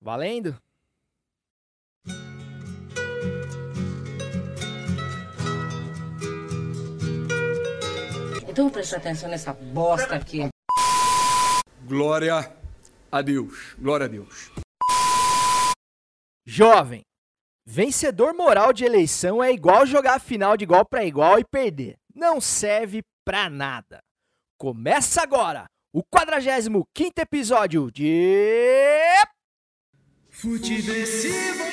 Valendo? Então vou prestar atenção nessa bosta aqui. Glória a Deus. Glória a Deus. Jovem, vencedor moral de eleição é igual jogar a final de igual para igual e perder. Não serve pra nada. Começa agora o 45 episódio de. Futeversivo.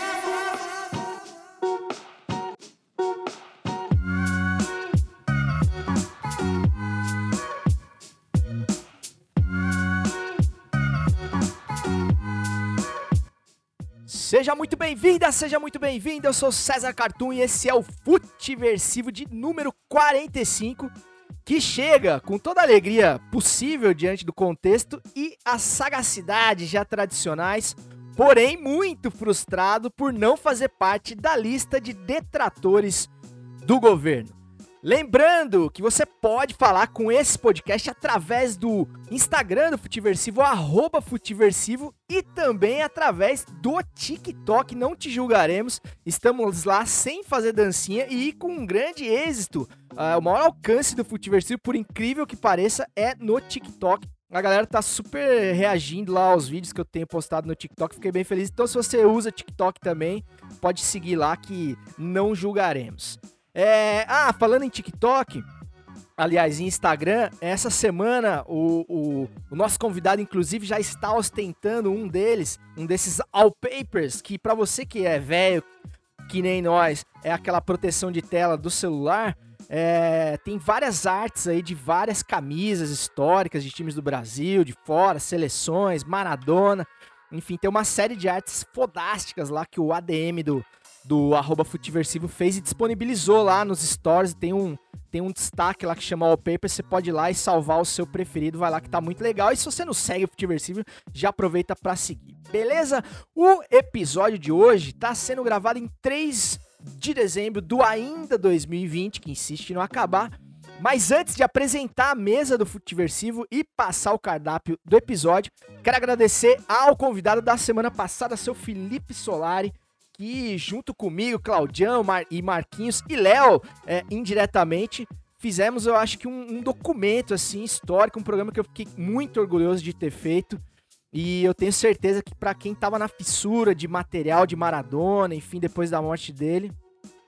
Seja muito bem-vinda, seja muito bem-vindo. Eu sou César Cartoon e esse é o Futiversivo de número 45, que chega com toda a alegria possível diante do contexto e a sagacidade já tradicionais, porém muito frustrado por não fazer parte da lista de detratores do governo. Lembrando que você pode falar com esse podcast através do Instagram do Futiversivo, arroba Futiversivo, e também através do TikTok, não te julgaremos. Estamos lá sem fazer dancinha e com um grande êxito. Uh, o maior alcance do Futiversivo, por incrível que pareça, é no TikTok. A galera tá super reagindo lá aos vídeos que eu tenho postado no TikTok, fiquei bem feliz. Então, se você usa TikTok também, pode seguir lá que não julgaremos. É, ah, falando em TikTok, aliás, em Instagram, essa semana o, o, o, nosso convidado, inclusive, já está ostentando um deles, um desses wallpapers, que para você que é velho, que nem nós, é aquela proteção de tela do celular. É, tem várias artes aí de várias camisas históricas de times do Brasil, de fora, seleções, Maradona. Enfim, tem uma série de artes fodásticas lá que o ADM do, do arroba Futiversivo fez e disponibilizou lá nos stories. Tem um, tem um destaque lá que chama Wallpaper. Você pode ir lá e salvar o seu preferido. Vai lá que tá muito legal. E se você não segue o Futiversivo, já aproveita para seguir. Beleza? O episódio de hoje tá sendo gravado em 3 de dezembro do ainda 2020, que insiste em não acabar. Mas antes de apresentar a mesa do Futiversivo e passar o cardápio do episódio, quero agradecer ao convidado da semana passada, seu Felipe Solari que junto comigo, Claudião Mar e Marquinhos e Léo, é, indiretamente, fizemos, eu acho que um, um, documento assim histórico, um programa que eu fiquei muito orgulhoso de ter feito. E eu tenho certeza que para quem tava na fissura de material de Maradona, enfim, depois da morte dele,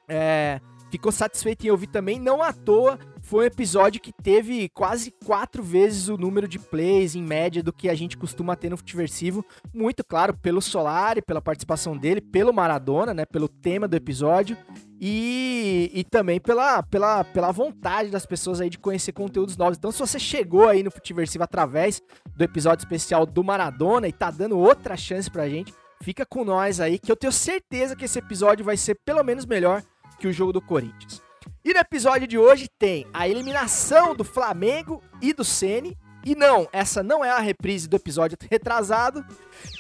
é, ficou satisfeito em ouvir também. Não à toa, foi um episódio que teve quase quatro vezes o número de plays em média do que a gente costuma ter no Futiversivo. Muito claro, pelo Solari, pela participação dele, pelo Maradona, né? Pelo tema do episódio. E, e também pela, pela, pela vontade das pessoas aí de conhecer conteúdos novos. Então, se você chegou aí no Futiversivo através do episódio especial do Maradona e tá dando outra chance pra gente, fica com nós aí, que eu tenho certeza que esse episódio vai ser pelo menos melhor que o jogo do Corinthians. E no episódio de hoje tem a eliminação do Flamengo e do Ceni. E não, essa não é a reprise do episódio retrasado.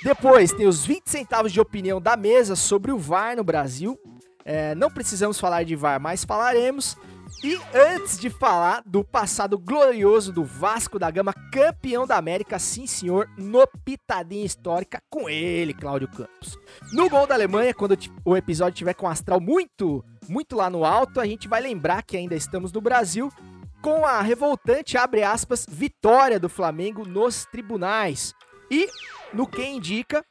Depois tem os 20 centavos de opinião da mesa sobre o VAR no Brasil. É, não precisamos falar de VAR, mas falaremos. E antes de falar do passado glorioso do Vasco da Gama, campeão da América, sim senhor, no Pitadinha Histórica, com ele, Cláudio Campos. No gol da Alemanha, quando o episódio tiver com um astral muito muito lá no alto, a gente vai lembrar que ainda estamos no Brasil com a revoltante, abre aspas, vitória do Flamengo nos tribunais. E, no que indica,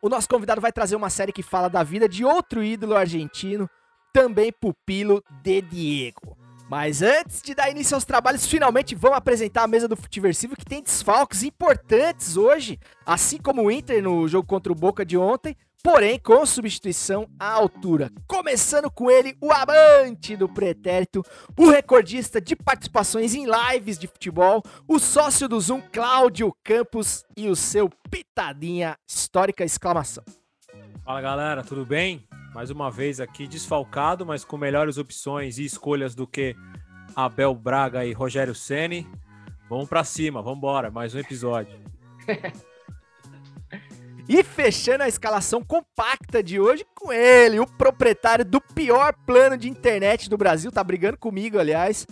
o nosso convidado vai trazer uma série que fala da vida de outro ídolo argentino, também pupilo de Diego. Mas antes de dar início aos trabalhos, finalmente vamos apresentar a mesa do Futiversivo, que tem desfalques importantes hoje, assim como o Inter no jogo contra o Boca de ontem, porém com substituição à altura. Começando com ele, o amante do pretérito, o recordista de participações em lives de futebol, o sócio do Zoom, Cláudio Campos, e o seu pitadinha histórica exclamação. Fala galera, tudo bem? Mais uma vez aqui desfalcado, mas com melhores opções e escolhas do que Abel Braga e Rogério Ceni. Vamos para cima, vamos embora, mais um episódio. E fechando a escalação compacta de hoje com ele, o proprietário do pior plano de internet do Brasil, tá brigando comigo, aliás.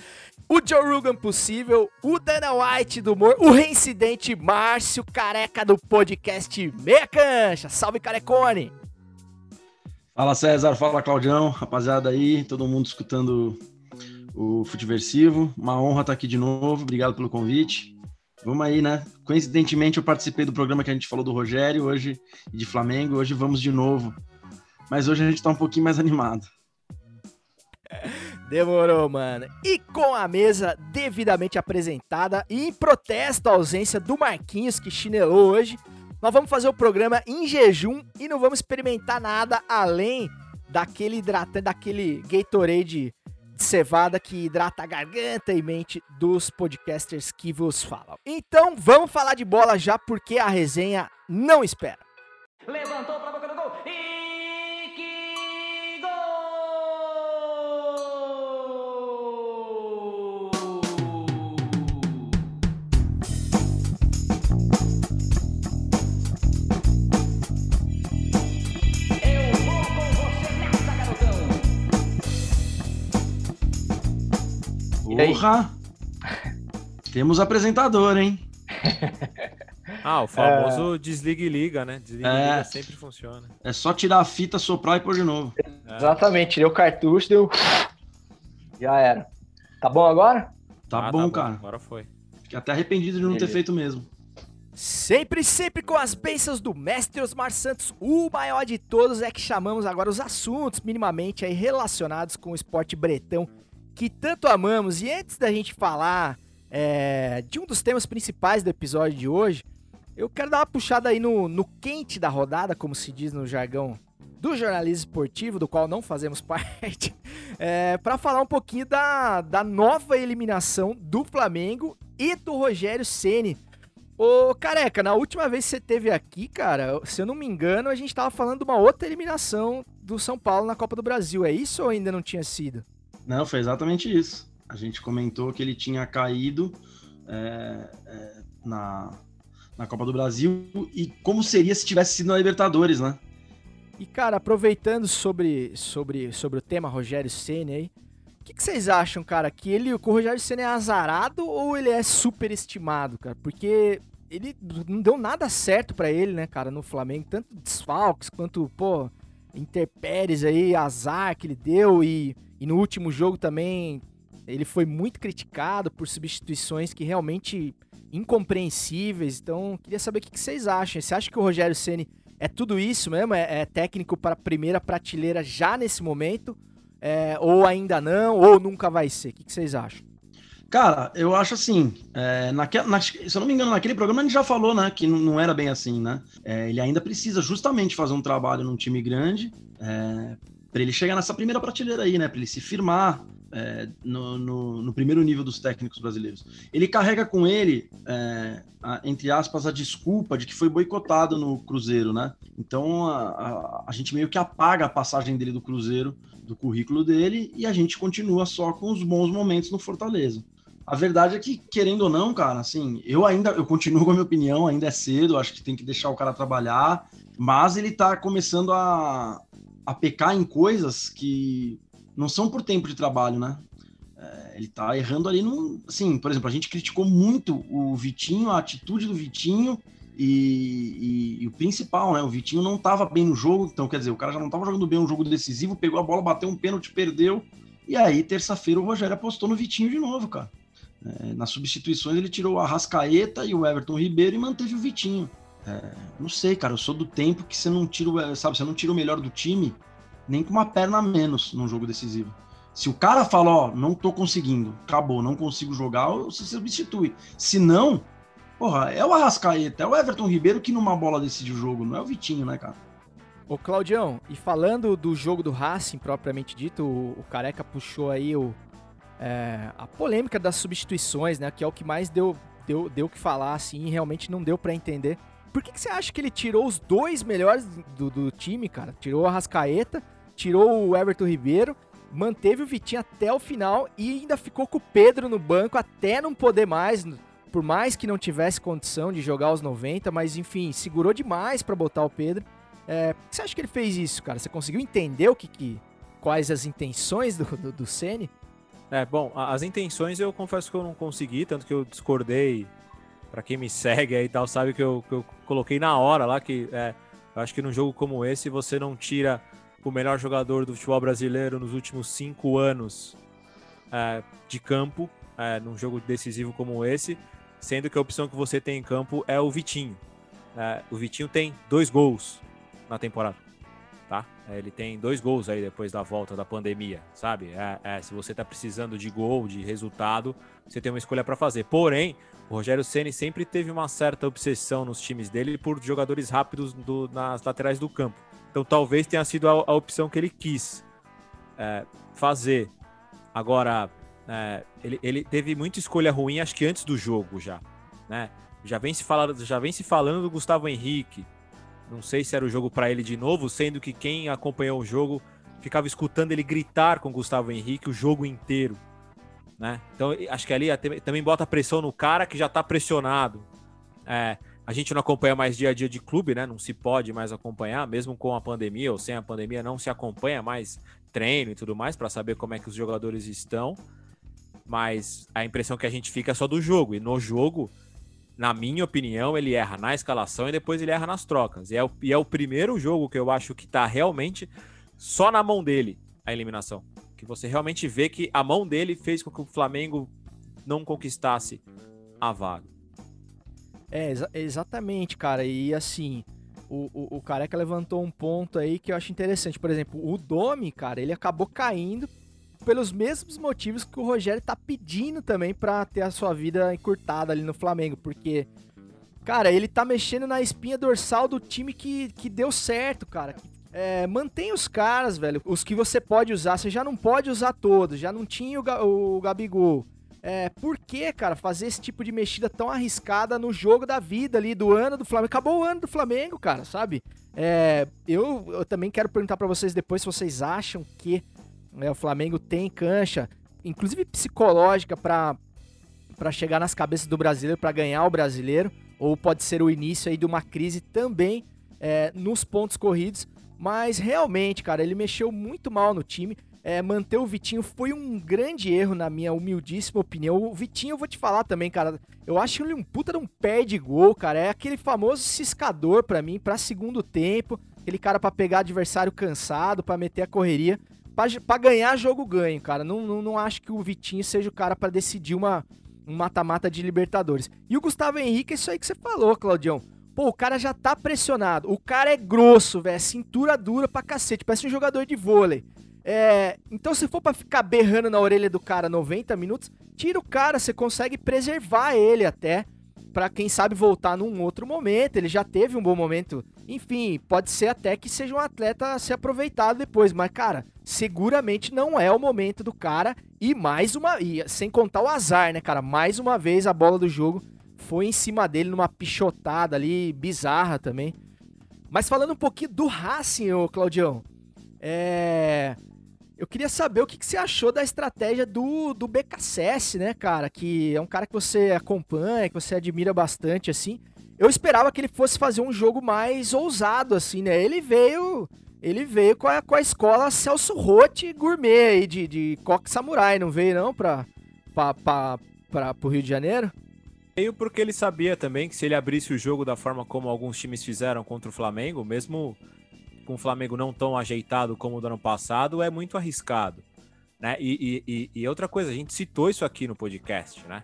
o Joe Rogan possível, o Dana White do humor, o reincidente Márcio Careca do podcast Meia Cancha. Salve, Carecone! Fala César, fala Claudião, rapaziada aí, todo mundo escutando o Futeversivo. Uma honra estar aqui de novo, obrigado pelo convite. Vamos aí, né? Coincidentemente eu participei do programa que a gente falou do Rogério hoje e de Flamengo, hoje vamos de novo. Mas hoje a gente tá um pouquinho mais animado. Demorou, mano. E com a mesa devidamente apresentada e em protesto à ausência do Marquinhos que chinelou hoje, nós vamos fazer o programa em jejum e não vamos experimentar nada além daquele hidratante, daquele Gatorade de cevada que hidrata a garganta e mente dos podcasters que vos falam. Então vamos falar de bola já porque a resenha não espera. Levantou pra boca do Porra! Temos apresentador, hein? Ah, o famoso desliga e liga, né? Desliga e É. liga sempre funciona. É só tirar a fita, soprar e pôr de novo. Exatamente, tirei o cartucho, deu. Já era. Tá bom agora? Tá Ah, bom, cara. Agora foi. Fiquei até arrependido de não ter Beleza. feito mesmo. Sempre, sempre com as bênçãos do mestre Osmar Santos, o maior de todos é que chamamos agora os assuntos minimamente aí relacionados com o esporte bretão que tanto amamos. E antes da gente falar é, de um dos temas principais do episódio de hoje, eu quero dar uma puxada aí no, no quente da rodada, como se diz no jargão do jornalismo esportivo, do qual não fazemos parte, é, para falar um pouquinho da, da nova eliminação do Flamengo e do Rogério Ceni. Ô, Careca, na última vez que você teve aqui, cara, se eu não me engano, a gente tava falando de uma outra eliminação do São Paulo na Copa do Brasil. É isso ou ainda não tinha sido? Não, foi exatamente isso. A gente comentou que ele tinha caído é, é, na, na Copa do Brasil e como seria se tivesse sido na Libertadores, né? E, cara, aproveitando sobre, sobre, sobre o tema Rogério Ceni aí, o que, que vocês acham, cara? Que ele, o Rogério Ceni é azarado ou ele é superestimado, cara? Porque ele não deu nada certo pra ele, né, cara, no Flamengo. Tanto desfalques quanto, pô, intempéries aí, azar que ele deu. E, e no último jogo também ele foi muito criticado por substituições que realmente incompreensíveis. Então, queria saber o que, vocês acham. Você acha que o Rogério Ceni é tudo isso mesmo? É, é técnico para a primeira prateleira já nesse momento? É, ou ainda não? Ou nunca vai ser? O que, vocês acham? Cara, eu acho assim, é, na- se eu não me engano, naquele programa a gente já falou, né, que não era bem assim, né? É, ele ainda precisa justamente fazer um trabalho num time grande é, para ele chegar nessa primeira prateleira aí, né? Para ele se firmar é, no, no- no primeiro nível dos técnicos brasileiros. Ele carrega com ele, é, a- entre aspas, a desculpa de que foi boicotado no Cruzeiro, né? Então a, a- a gente meio que apaga a passagem dele do Cruzeiro do currículo dele e a gente continua só com os bons momentos no Fortaleza. A verdade é que, querendo ou não, cara, assim, eu ainda, eu continuo com a minha opinião, ainda é cedo, acho que tem que deixar o cara trabalhar, mas ele tá começando a, a pecar em coisas que não são por tempo de trabalho, né? É, ele tá errando ali no. Assim, por exemplo, a gente criticou muito o Vitinho, a atitude do Vitinho e, e- e o principal, né? O Vitinho não tava bem no jogo, então quer dizer, o cara já não tava jogando bem um jogo decisivo, pegou a bola, bateu um pênalti, perdeu. E aí, terça-feira, o Rogério apostou no Vitinho de novo, cara. É, nas substituições, ele tirou o Arrascaeta e o Everton Ribeiro e manteve o Vitinho. É, não sei, cara, eu sou do tempo que você não tira, o- sabe, você não tira o melhor do time nem com uma perna a menos num jogo decisivo. Se o cara fala, ó, não tô conseguindo, acabou, não consigo jogar, você substitui. Se não, porra, é o Arrascaeta, é o Everton Ribeiro que numa bola decide o jogo, não é o Vitinho, né, cara? Ô, Claudião, e falando do jogo do Racing propriamente dito, o, o Careca puxou aí o, é, a polêmica das substituições, né? Que é o que mais deu deu deu que falar, assim, e realmente não deu pra entender. Por que, que você acha que ele tirou os dois melhores do, do time, cara? Tirou o Arrascaeta, tirou o Everton Ribeiro, manteve o Vitinho até o final e ainda ficou com o Pedro no banco até não poder mais, por mais que não tivesse condição de jogar os 90, mas enfim, segurou demais pra botar o Pedro. É, por que você acha que ele fez isso, cara? Você conseguiu entender o que, que quais as intenções do, do, do Ceni? É, bom, a- as intenções eu confesso que eu não consegui, tanto que eu discordei. Pra quem me segue aí e tal, sabe que eu, que eu coloquei na hora lá que é, eu acho que num jogo como esse você não tira o melhor jogador do futebol brasileiro nos últimos cinco anos é, de campo, é, num jogo decisivo como esse, sendo que a opção que você tem em campo é o Vitinho. É, o Vitinho tem dois gols na temporada tá? É, Ele tem dois gols aí depois da volta da pandemia, sabe? É, é, se você tá precisando de gol, de resultado, você tem uma escolha para fazer. Porém, o Rogério Ceni sempre teve uma certa obsessão nos times dele por jogadores rápidos do- nas laterais do campo. Então, talvez tenha sido a, a opção que ele quis é, fazer. Agora, é, ele, ele teve muita escolha ruim, acho que antes do jogo já, né? Já vem se falando, já vem se falando do Gustavo Henrique, não sei se era o jogo para ele de novo, sendo que quem acompanhou o jogo ficava escutando ele gritar com o Gustavo Henrique o jogo inteiro, né? Então acho que ali também bota pressão no cara que já tá pressionado. É, a gente não acompanha mais dia a dia de clube, né? Não se pode mais acompanhar, mesmo com a pandemia ou sem a pandemia, não se acompanha mais treino e tudo mais para saber como é que os jogadores estão. Mas a impressão que a gente fica é só do jogo. E no jogo, na minha opinião, ele erra na escalação e depois ele erra nas trocas. E é o, e é o primeiro jogo que eu acho que tá realmente só na mão dele a eliminação. Que você realmente vê que a mão dele fez com que o Flamengo não conquistasse a vaga. É, exa- exatamente, cara. E assim, o, o, o Careca levantou um ponto aí que eu acho interessante. Por exemplo, o Domi, cara, ele acabou caindo pelos mesmos motivos que o Rogério tá pedindo também pra ter a sua vida encurtada ali no Flamengo. Porque, cara, ele tá mexendo na espinha dorsal do time que, que deu certo, cara. É, mantém os caras, velho. Os que você pode usar. Você já não pode usar todos. Já não tinha o, o Gabigol. É, por que, cara, fazer esse tipo de mexida tão arriscada no jogo da vida ali, do ano do Flamengo? Acabou o ano do Flamengo, cara, sabe? É, eu, eu também quero perguntar pra vocês depois se vocês acham que né, o Flamengo tem cancha, inclusive psicológica, para chegar nas cabeças do brasileiro, pra ganhar o brasileiro, ou pode ser o início aí de uma crise também é, nos pontos corridos. Mas realmente, cara, ele mexeu muito mal no time. É, manter o Vitinho foi um grande erro, na minha humildíssima opinião. O Vitinho, eu vou te falar também, cara. Eu acho ele um puta de um pé de gol, cara. É aquele famoso ciscador pra mim, pra segundo tempo. Aquele cara pra pegar adversário cansado, pra meter a correria. Pra ganhar jogo ganho, cara. Não, não, não acho que o Vitinho seja o cara pra decidir uma, um mata-mata de Libertadores. E o Gustavo Henrique, é isso aí que você falou, Claudião. Pô, o cara já tá pressionado. O cara é grosso, velho. Cintura dura pra cacete. Parece um jogador de vôlei. É, então, se for pra ficar berrando na orelha do cara 90 minutos, tira o cara, você consegue preservar ele até. Pra quem sabe voltar num outro momento. Ele já teve um bom momento. Enfim, pode ser até que seja um atleta a ser aproveitado depois. Mas, cara, seguramente não é o momento do cara. E mais uma. E sem contar o azar, né, cara? Mais uma vez a bola do jogo foi em cima dele numa pichotada ali bizarra também. Mas falando um pouquinho do Racing, ô Claudião, é... eu queria saber o que, que você achou da estratégia do, do BKSS, né, cara? Que é um cara que você acompanha, que você admira bastante, assim. Eu esperava que ele fosse fazer um jogo mais ousado, assim, né? Ele veio. Ele veio com a, com a escola Celso Rotti gourmet aí de, de coque samurai, não veio não pra, pra, pra, pra, pro Rio de Janeiro? Veio porque ele sabia também que se ele abrisse o jogo da forma como alguns times fizeram contra o Flamengo, mesmo com o Flamengo não tão ajeitado como o do ano passado, é muito arriscado. Né? E, e- e- outra coisa, a gente citou isso aqui no podcast, né?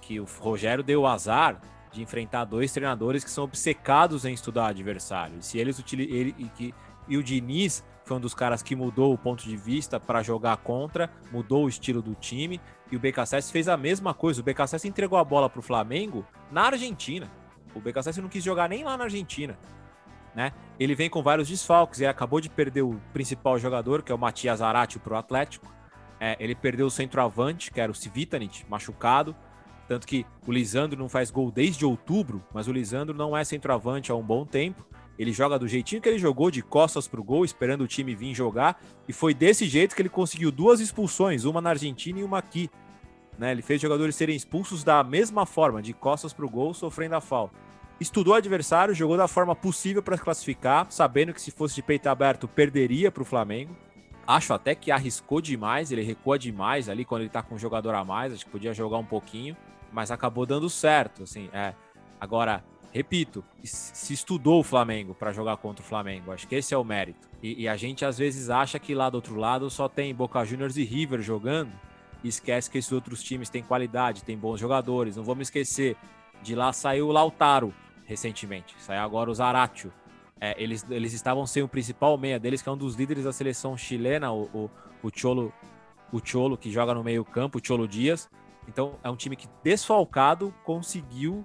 Que o Rogério deu o azar de enfrentar dois treinadores que são obcecados em estudar adversário. Se eles ele, e, que, e o Diniz foi um dos caras que mudou o ponto de vista para jogar contra, mudou o estilo do time. E o BKSS fez a mesma coisa. O BKSS entregou a bola pro Flamengo na Argentina. O BKSS não quis jogar nem lá na Argentina. Né? Ele vem com vários desfalques. Ele acabou de perder o principal jogador, que é o Matias Zarate, pro Atlético. É, ele perdeu o centroavante, que era o Civitanit, machucado. Tanto que o Lisandro não faz gol desde outubro, mas o Lisandro não é centroavante há um bom tempo. Ele joga do jeitinho que ele jogou, de costas pro gol, esperando o time vir jogar. E foi desse jeito que ele conseguiu duas expulsões, uma na Argentina e uma aqui. Né? Ele fez jogadores serem expulsos da mesma forma, de costas pro gol, sofrendo a falta. Estudou o adversário, jogou da forma possível para classificar, sabendo que se fosse de peito aberto perderia para o Flamengo. Acho até que arriscou demais, ele recua demais ali quando ele tá com um jogador a mais, acho que podia jogar um pouquinho, mas acabou dando certo, assim, é. Agora, repito, se estudou o Flamengo para jogar contra o Flamengo, acho que esse é o mérito. E, e, a gente às vezes acha que lá do outro lado só tem Boca Juniors e River jogando, e esquece que esses outros times têm qualidade, têm bons jogadores. Não vamos esquecer, de lá saiu o Lautaro recentemente, saiu agora o Zaratio, é, eles, eles estavam sem o principal meia deles, que é um dos líderes da seleção chilena, o, o, o Cholo, o Cholo, que joga no meio-campo, o Cholo Dias. Então, é um time que, desfalcado, conseguiu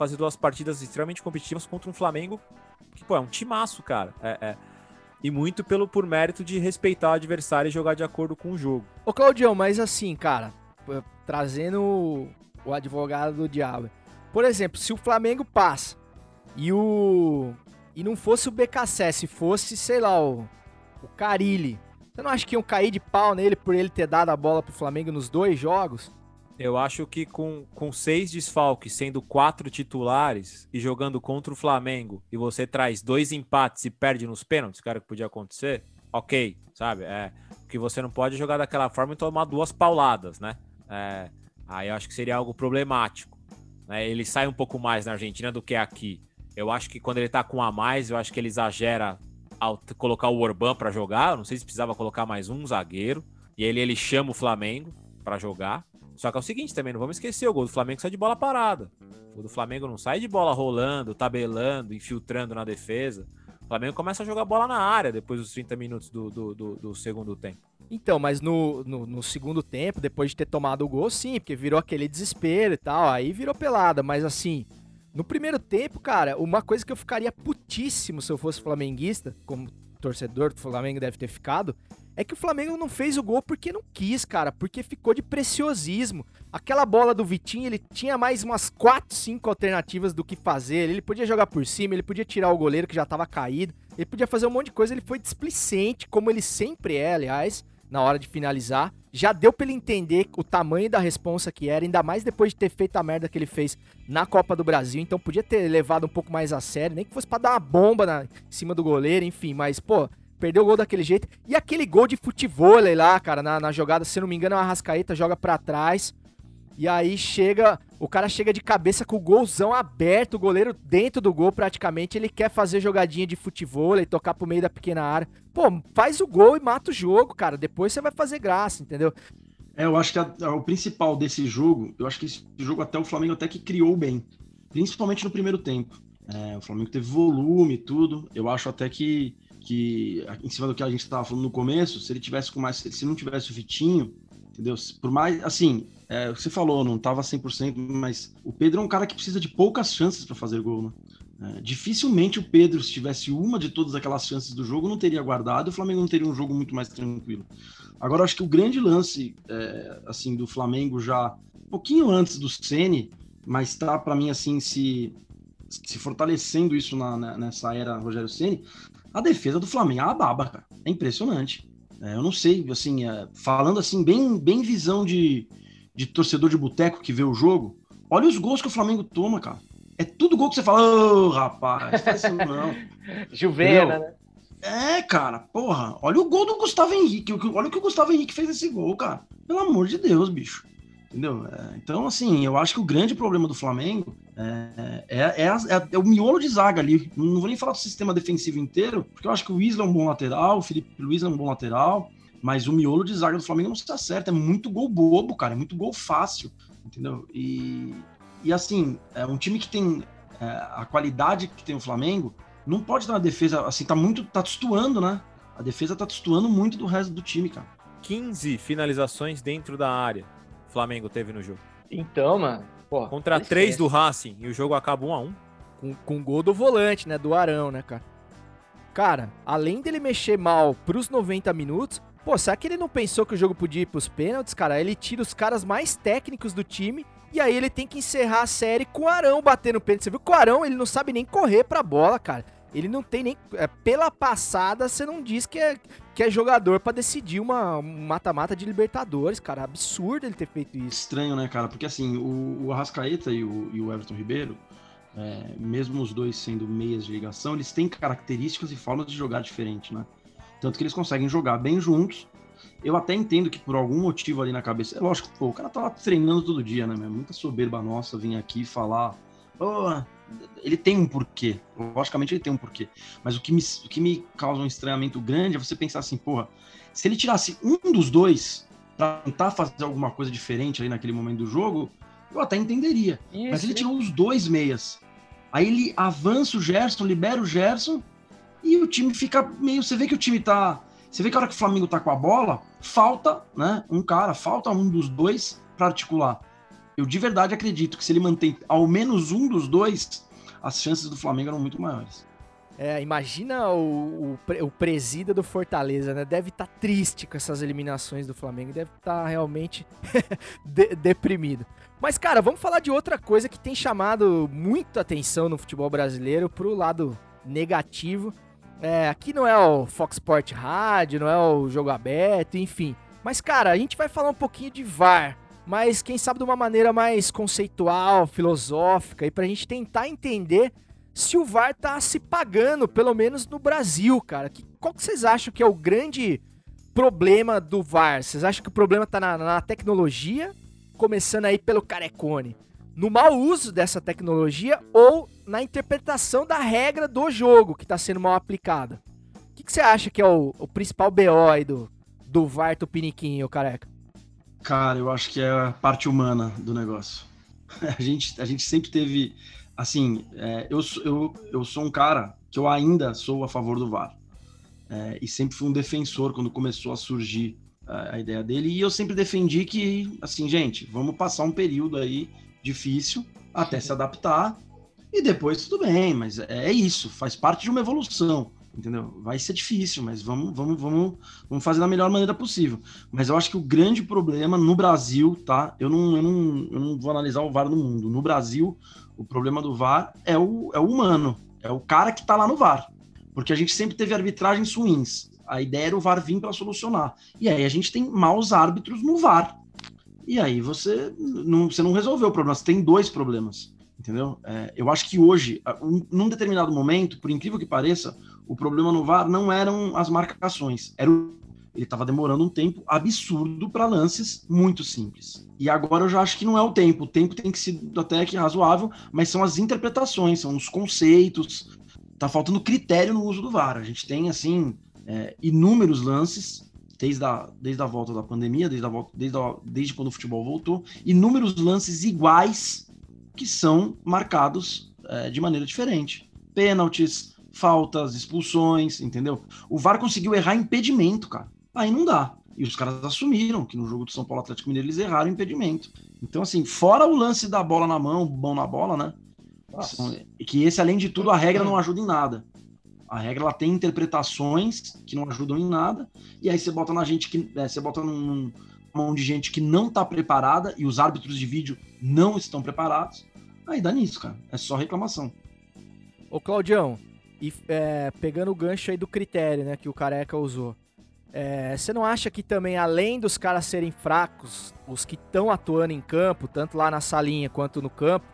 fazer duas partidas extremamente competitivas contra um Flamengo que, pô, é um timaço, cara. É, é, e muito pelo por mérito de respeitar o adversário e jogar de acordo com o jogo. Ô, Claudião, mas assim, cara, trazendo o advogado do diabo. Por exemplo, se o Flamengo passa e o e não fosse o BKC, se fosse, sei lá, o, o Carilli, você não acha que iam cair de pau nele por ele ter dado a bola pro Flamengo nos dois jogos? Eu acho que com, com seis desfalques, sendo quatro titulares e jogando contra o Flamengo, e você traz dois empates e perde nos pênaltis, cara, que podia acontecer, ok, sabe? É, que você não pode jogar daquela forma e tomar duas pauladas, né? É, aí eu acho que seria algo problemático. Né? Ele sai um pouco mais na Argentina do que aqui. Eu acho que quando ele tá com a mais, eu acho que ele exagera ao colocar o Orban para jogar. Eu não sei se precisava colocar mais um zagueiro. E ele, ele chama o Flamengo para jogar. Só que é o seguinte também, não vamos esquecer, o gol do Flamengo sai de bola parada. O do Flamengo não sai de bola rolando, tabelando, infiltrando na defesa. O Flamengo começa a jogar bola na área depois dos 30 minutos do, do, do, do segundo tempo. Então, mas no, no, no, segundo tempo, depois de ter tomado o gol, sim, porque virou aquele desespero e tal, aí virou pelada, mas assim, no primeiro tempo, cara, uma coisa que eu ficaria putíssimo se eu fosse flamenguista, como torcedor do Flamengo deve ter ficado, é que o Flamengo não fez o gol porque não quis, cara, porque ficou de preciosismo. Aquela bola do Vitinho, ele tinha mais umas 4, 5 alternativas do que fazer. Ele podia jogar por cima, ele podia tirar o goleiro que já tava caído, ele podia fazer um monte de coisa, ele foi displicente, como ele sempre é, aliás na hora de finalizar. Já deu pra ele entender o tamanho da responsa que era, ainda mais depois de ter feito a merda que ele fez na Copa do Brasil. Então podia ter levado um pouco mais a sério, nem que fosse pra dar uma bomba na, em cima do goleiro, enfim. Mas, pô, perdeu o gol daquele jeito. E aquele gol de futebol lá, cara, na, na jogada, se não me engano, é a Arrascaeta joga para trás. E aí chega, o cara chega de cabeça com o golzão aberto, o goleiro dentro do gol praticamente, ele quer fazer jogadinha de futebol e tocar pro meio da pequena área. Pô, faz o gol e mata o jogo, cara. Depois você vai fazer graça, entendeu? É, eu acho que a, a, o principal desse jogo, eu acho que esse jogo até o Flamengo até que criou bem, principalmente no primeiro tempo. É, o Flamengo teve volume e tudo. Eu acho até que, que, em cima do que a gente estava falando no começo, se ele tivesse com mais, se não tivesse o Vitinho, entendeu? Por mais, assim, é, você falou, não estava 100%, mas o Pedro é um cara que precisa de poucas chances para fazer gol, né? É, dificilmente o Pedro, se tivesse uma de todas aquelas chances do jogo, não teria guardado o Flamengo não teria um jogo muito mais tranquilo. Agora, acho que o grande lance, é, assim, do Flamengo já um pouquinho antes do Ceni, mas tá para mim assim se se fortalecendo isso na, na, nessa era Rogério Ceni, a defesa do Flamengo é uma baba, cara. É impressionante. É, eu não sei, assim, é, falando assim, bem, bem visão de, de torcedor de boteco que vê o jogo, olha os gols que o Flamengo toma, cara. É tudo gol que você fala, ô oh, rapaz, isso não. Juvena, né? É, cara, porra, olha o gol do Gustavo Henrique, olha o que o Gustavo Henrique fez esse gol, cara. Pelo amor de Deus, bicho. Entendeu? É, então, assim, eu acho que o grande problema do Flamengo é, é, é, é, é, o miolo de zaga ali. Não vou nem falar do sistema defensivo inteiro, porque eu acho que o Isla é um bom lateral, o Felipe Luiz é um bom lateral, mas o miolo de zaga do Flamengo não está certo. É muito gol bobo, cara, é muito gol fácil, entendeu? E, e assim, é um time que tem é, a qualidade que tem o Flamengo, não pode dar uma defesa, assim, tá muito, tá destoando, né? A defesa tá destoando muito do resto do time, cara. 15 finalizações dentro da área Flamengo teve no jogo. Então, mano. Pô, Contra três do Racing e o jogo acaba 1 a 1 com, com gol do volante, né? Do Arão, né, cara? Cara, além dele mexer mal pros 90 minutos, pô, será que ele não pensou que o jogo podia ir pros pênaltis, cara? Ele tira os caras mais técnicos do time e aí ele tem que encerrar a série com o Arão batendo pênalti. Você viu que o Arão, ele não sabe nem correr pra bola, cara. Ele não tem nem. É, pela passada, você não diz que é, que é jogador para decidir uma um mata-mata de Libertadores, cara. Absurdo ele ter feito isso. Estranho, né, cara? Porque assim, o, o Arrascaeta e o, e o Everton Ribeiro, é, mesmo os dois sendo meias de ligação, eles têm características e formas de jogar diferente, né? Tanto que eles conseguem jogar bem juntos. Eu até entendo que por algum motivo ali na cabeça. É lógico, pô, o cara tá treinando todo dia, né? meu? Muita soberba nossa vir aqui falar. "Pô, ele tem um porquê. Logicamente ele tem um porquê. Mas o que, me, o que me causa um estranhamento grande é você pensar assim, porra, se ele tirasse um dos dois pra tentar fazer alguma coisa diferente ali naquele momento do jogo, eu até entenderia. Mas Isso, ele tirou os dois meias. Aí ele avança o Gerson, libera o Gerson e o time fica meio. Você vê que o time tá. Você vê que a hora que o Flamengo tá com a bola, falta, né? Um cara, falta um dos dois para articular. Eu de verdade acredito que se ele mantém ao menos um dos dois, as chances do Flamengo eram muito maiores. É, imagina o, o, o presida do Fortaleza, né? Deve estar triste com essas eliminações do Flamengo, deve estar realmente de- deprimido. Mas, cara, vamos falar de outra coisa que tem chamado muita atenção no futebol brasileiro pro lado negativo. É, aqui não é o Fox Sport Rádio, não é o Jogo Aberto, enfim. Mas, cara, a gente vai falar um pouquinho de VAR, mas quem sabe de uma maneira mais conceitual, filosófica, e pra gente tentar entender se o VAR tá se pagando, pelo menos no Brasil, cara. Que, qual que vocês acham que é o grande problema do VAR? Vocês acham que o problema tá na, na tecnologia, começando aí pelo Carecone? No mau uso dessa tecnologia ou na interpretação da regra do jogo que tá sendo mal aplicada? O que, que você acha que é o, o principal BO aí do, do VAR Tupiniquim, ô careca? Cara, eu acho que é a parte humana do negócio. A gente, a gente sempre teve. Assim, é, eu, eu, eu sou um cara que eu ainda sou a favor do VAR. É, e sempre fui um defensor quando começou a surgir é, a ideia dele. E eu sempre defendi que, assim, gente, vamos passar um período aí difícil até se adaptar. E depois tudo bem, mas é, é isso, faz parte de uma evolução. Entendeu? Vai ser difícil, mas vamos, vamos, vamos, vamos fazer da melhor maneira possível. Mas eu acho que o grande problema no Brasil, tá? Eu não, eu não, eu não vou analisar o VAR no mundo. No Brasil, o problema do VAR é o, é o humano, é o cara que tá lá no VAR. Porque a gente sempre teve arbitragens ruins. A ideia era o VAR vir para solucionar. E aí a gente tem maus árbitros no VAR. E aí você não, você não resolveu o problema, você tem dois problemas. Entendeu? É, eu acho que hoje, um, num determinado momento, por incrível que pareça, o problema no VAR não eram as marcações, era o ele estava demorando um tempo absurdo para lances muito simples. E agora eu já acho que não é o tempo. O tempo tem que ser até que razoável, mas são as interpretações, são os conceitos. Tá faltando critério no uso do VAR. A gente tem, assim, é, inúmeros lances, desde a, desde a volta da pandemia, desde, a volta, desde, a, desde quando o futebol voltou, inúmeros lances iguais que são marcados é, de maneira diferente. Pênaltis, faltas, expulsões, entendeu? O VAR conseguiu errar impedimento, cara. Aí não dá. E os caras assumiram que no jogo do São Paulo Atlético Mineiro eles erraram o impedimento. Então, assim, fora o lance da bola na mão, bom na bola, né? São- que esse, além de tudo, a regra não ajuda em nada. A regra ela tem interpretações que não ajudam em nada, e aí você bota na gente que. é, você bota num, num mão de gente que não tá preparada e os árbitros de vídeo não estão preparados. Aí dá nisso, cara. É só reclamação. Ô Claudião, e é, pegando o gancho aí do critério, né, que o Careca usou, é, você não acha que também, além dos caras serem fracos, os que estão atuando em campo, tanto lá na salinha quanto no campo,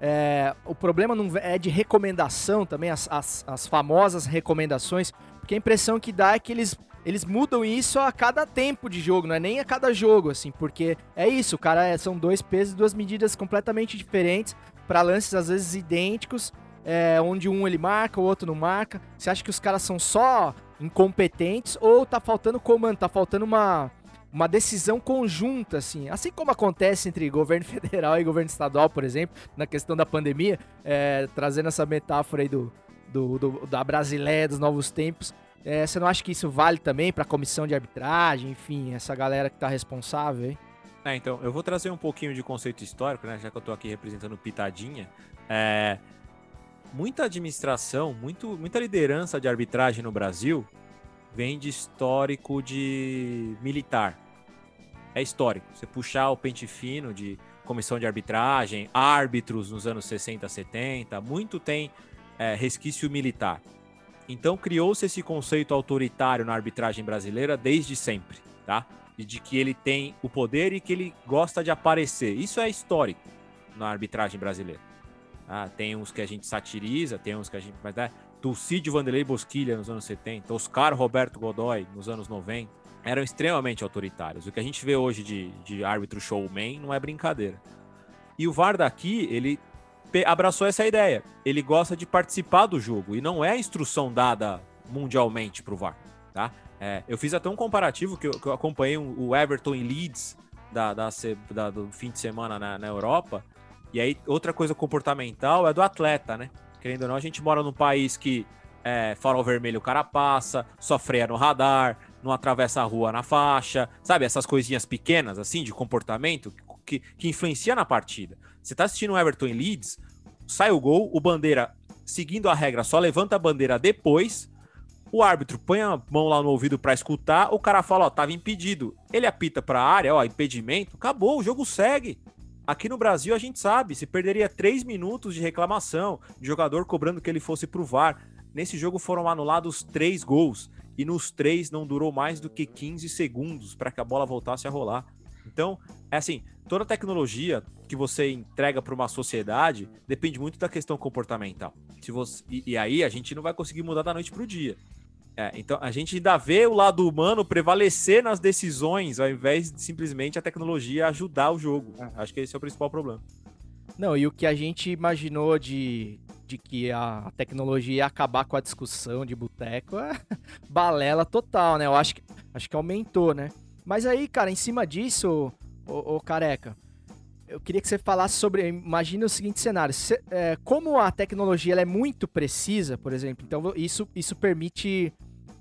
é, o problema não é de recomendação também, as, as, as famosas recomendações, porque a impressão que dá é que eles, eles mudam isso a cada tempo de jogo, não é nem a cada jogo, assim, porque é isso, cara é- são dois pesos, duas medidas completamente diferentes, para lances às vezes idênticos, é, onde um ele marca, o outro não marca. Você acha que os caras são só incompetentes ou tá faltando comando, tá faltando uma, uma decisão conjunta, assim? Assim como acontece entre governo federal e governo estadual, por exemplo, na questão da pandemia, é, trazendo essa metáfora aí do, do, do- da Brasileia dos novos tempos. É, você não acha que isso vale também pra comissão de arbitragem, enfim, essa galera que tá responsável aí? É, então, eu vou trazer um pouquinho de conceito histórico, né? Já que eu tô aqui representando Pitadinha. É, muita administração, muito, muita liderança de arbitragem no Brasil vem de histórico de militar. É histórico. Você puxar o pente fino de comissão de arbitragem, árbitros nos anos 60, 70, muito tem é, resquício militar. Então criou-se esse conceito autoritário na arbitragem brasileira desde sempre, tá? E de que ele tem o poder e que ele gosta de aparecer. Isso é histórico na arbitragem brasileira. Ah, tem uns que a gente satiriza, tem uns que a gente. Mas né, Dulcídio Vanderlei Bosquilha nos anos 70, Oscar Roberto Godoy nos anos 90, eram extremamente autoritários. O que a gente vê hoje de, de árbitro showman não é brincadeira. E o VAR daqui, ele abraçou essa ideia. Ele gosta de participar do jogo e não é a instrução dada mundialmente para o VAR. Tá? É, eu fiz até um comparativo que eu, que eu acompanhei o Everton em Leeds da, da da- do fim de semana na, na Europa. E aí, outra coisa comportamental é do atleta, né? Querendo ou não, a gente mora num país que é, farol vermelho o cara passa, só freia no radar, não atravessa a rua na faixa, sabe? Essas coisinhas pequenas, assim, de comportamento que, que influencia na partida. Você tá assistindo o Everton em Leeds, sai o gol, o bandeira, seguindo a regra, só levanta a bandeira depois, o árbitro põe a mão lá no ouvido pra escutar, o cara fala, ó, tava impedido. Ele apita pra área, ó, impedimento, acabou, o jogo segue. Aqui no Brasil a gente sabe, se perderia três minutos de reclamação, de jogador cobrando que ele fosse pro VAR. Nesse jogo foram anulados três gols e nos três não durou mais do que 15 segundos para que a bola voltasse a rolar. Então, é assim, toda tecnologia que você entrega para uma sociedade depende muito da questão comportamental. Se você, e, e aí a gente não vai conseguir mudar da noite para o dia. É, então a gente ainda vê o lado humano prevalecer nas decisões, ao invés de simplesmente a tecnologia ajudar o jogo. Acho que esse é o principal problema. Não, e o que a gente imaginou de, de que a tecnologia ia acabar com a discussão de boteco é balela total, né? Eu acho que, acho que aumentou, né? Mas aí, cara, em cima disso, ô, ô, careca, eu queria que você falasse sobre. Imagina o seguinte cenário: cê- é, como a tecnologia ela é muito precisa, por exemplo, então isso, isso permite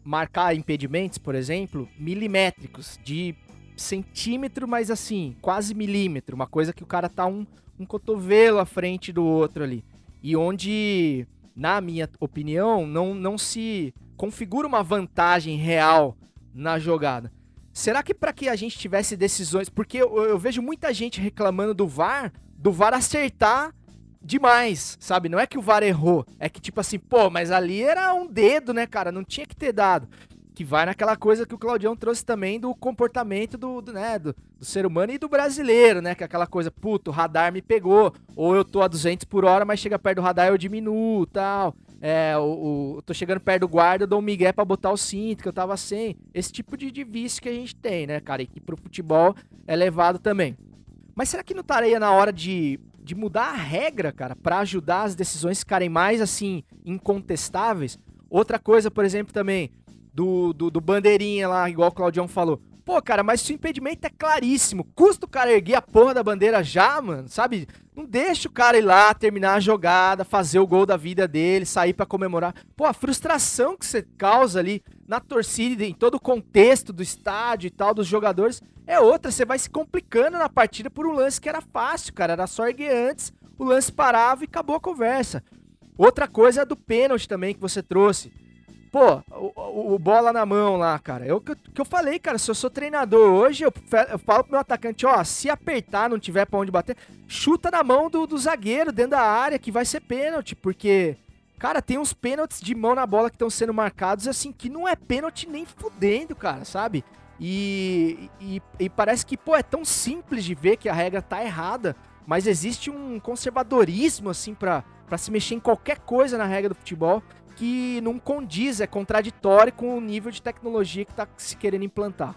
marcar impedimentos, por exemplo, milimétricos, de centímetro, mas assim, quase milímetro, uma coisa que o cara tá um, um cotovelo à frente do outro ali. E onde, na minha opinião, não, não se configura uma vantagem real na jogada. Será que para que a gente tivesse decisões. Porque eu, eu vejo muita gente reclamando do VAR, do VAR acertar demais, sabe? Não é que o VAR errou, é que tipo assim, pô, mas ali era um dedo, né, cara? Não tinha que ter dado. Que vai naquela coisa que o Claudião trouxe também do comportamento do, do, né, do, do ser humano e do brasileiro, né? Que é aquela coisa, puto, o radar me pegou, ou eu tô a 200 por hora, mas chega perto do radar eu diminuo tal. É, o, o, tô chegando perto do guarda, eu dou um migué pra botar o cinto, que eu tava sem. Esse tipo de, de vício que a gente tem, né, cara? E que pro futebol é levado também. Mas será que não estaria na hora de, de mudar a regra, cara, pra ajudar as decisões ficarem mais, assim, incontestáveis? Outra coisa, por exemplo, também, do, do, do bandeirinha lá, igual o Claudião falou. Pô, cara, mas se o impedimento é claríssimo, custa o cara erguer a porra da bandeira já, mano, sabe? Não deixa o cara ir lá, terminar a jogada, fazer o gol da vida dele, sair pra comemorar. Pô, a frustração que você causa ali na torcida, em todo o contexto do estádio e tal, dos jogadores, é outra. Você vai se complicando na partida por um lance que era fácil, cara. Era só erguer antes, o lance parava e acabou a conversa. Outra coisa é do pênalti também que você trouxe. Pô, o, o- bola na mão lá, cara. É o que eu, que eu falei, cara. Se eu sou treinador hoje, eu, eu falo pro meu atacante, ó, se apertar, não tiver pra onde bater, chuta na mão do, do zagueiro dentro da área que vai ser pênalti, porque, cara, tem uns pênaltis de mão na bola que estão sendo marcados, assim, que não é pênalti nem fudendo, cara, sabe? E, e, e parece que, pô, é tão simples de ver que a regra tá errada, mas existe um conservadorismo, assim, pra, se mexer em qualquer coisa na regra do futebol que não condiz, é contraditório com o nível de tecnologia que tá se querendo implantar.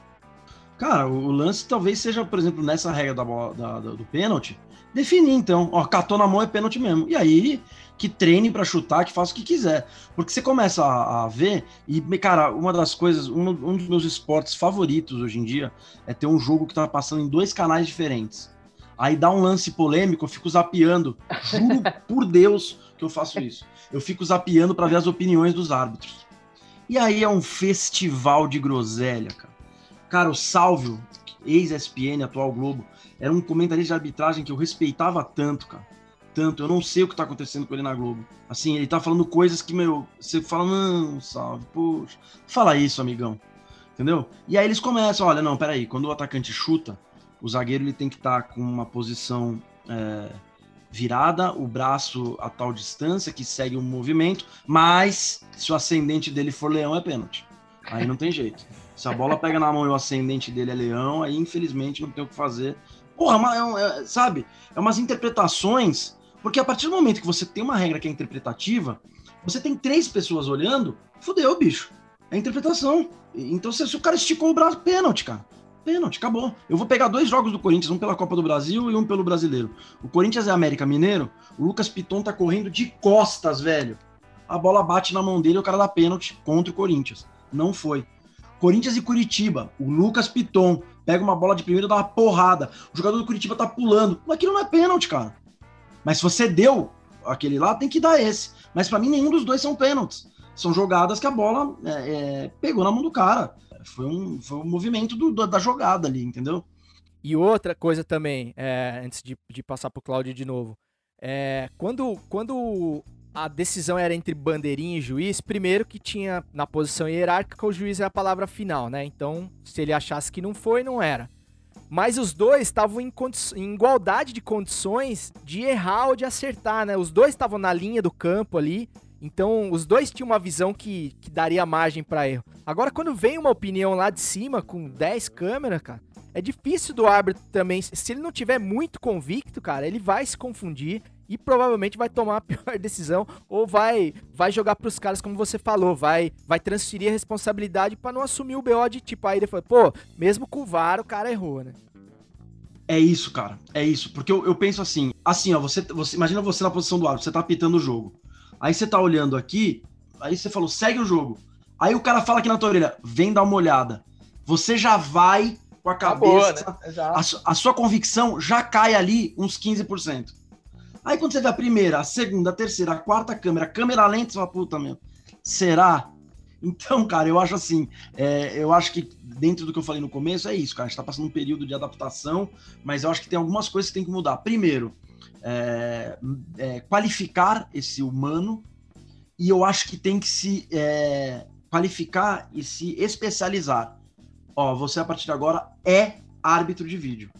Cara, o lance talvez seja, por exemplo, nessa regra da da- do pênalti, definir então, ó, catou na mão é pênalti mesmo. E aí, que treine pra chutar, que faça o que quiser. Porque você começa a, a ver, e, cara, uma das coisas, um, um dos meus esportes favoritos hoje em dia é ter um jogo que tá passando em dois canais diferentes. Aí dá um lance polêmico, eu fico zapeando. Juro por Deus que eu faço isso. Eu fico zapeando pra ver as opiniões dos árbitros. E aí é um festival de groselha, cara. Cara, o Salvio, ex-SPN, atual Globo, era um comentarista de arbitragem que eu respeitava tanto, cara. Tanto. Eu não sei o que tá acontecendo com ele na Globo. Assim, ele tá falando coisas que, meu, você fala, não, Salvio, poxa. Fala isso, amigão. Entendeu? E aí eles começam, olha, não, peraí, quando o atacante chuta, o zagueiro ele tem que estar com uma posição é, virada, o braço a tal distância que segue o movimento, mas se o ascendente dele for leão, é pênalti. Aí não tem jeito. Se a bola pega na mão e o ascendente dele é leão, aí infelizmente não tem o que fazer. Porra, é um- é- sabe? É umas interpretações. Porque a partir do momento que você tem uma regra que é interpretativa, Você tem três pessoas olhando, fudeu, bicho. É interpretação. Então, se, se o cara esticou o braço, pênalti, cara. Pênalti, acabou. Eu vou pegar dois jogos do Corinthians, um pela Copa do Brasil e um pelo Brasileiro. O Corinthians é América Mineiro, o Lucas Piton tá correndo de costas, velho. A bola bate na mão dele e o cara dá pênalti contra o Corinthians. Não foi. Corinthians e Curitiba, o Lucas Piton pega uma bola de primeiro e dá uma porrada. O jogador do Curitiba tá pulando. Aquilo não é pênalti, cara. Mas se você deu aquele lá, tem que dar esse. Mas para mim, nenhum dos dois são pênaltis. São jogadas que a bola é, é, pegou na mão do cara. Foi um, foi um movimento do, da jogada ali, entendeu? E outra coisa também, é, antes de, de passar pro Cláudio de novo. É, quando, quando a decisão era entre bandeirinha e juiz, primeiro que tinha na posição hierárquica o juiz é a palavra final, né? Então, se ele achasse que não foi, não era. Mas os dois estavam em, em, igualdade de condições de errar ou de acertar, né? Os dois estavam na linha do campo ali, então os dois tinham uma visão que, que daria margem para erro. Agora, quando vem uma opinião lá de cima com 10 câmeras, cara, é difícil do árbitro também. Se ele não tiver muito convicto, cara, ele vai se confundir e provavelmente vai tomar a pior decisão ou vai vai jogar para os caras como você falou, vai vai transferir a responsabilidade para não assumir o BO de tipo aí ele falou, pô, mesmo com o VAR o cara errou, né? É isso, cara. É isso, porque eu, eu penso assim, assim, ó, você, você imagina você na posição do árbitro, você tá apitando o jogo. Aí você tá olhando aqui, aí você falou, segue o jogo. Aí o cara fala aqui na tua orelha, vem dar uma olhada. Você já vai com a cabeça, Acabou, né? a, a sua convicção já cai ali uns 15%. Aí quando você vê a primeira, a segunda, a terceira, a quarta câmera, câmera lenta, você fala, puta, meu, será? Então, cara, eu acho assim, é, eu acho que dentro do que eu falei no começo, é isso, cara, a gente tá passando um período de adaptação, mas eu acho que tem algumas coisas que tem que mudar. Primeiro, é, é, qualificar esse humano, e eu acho que tem que se é, qualificar e se especializar. Ó, você a partir de agora é árbitro de vídeo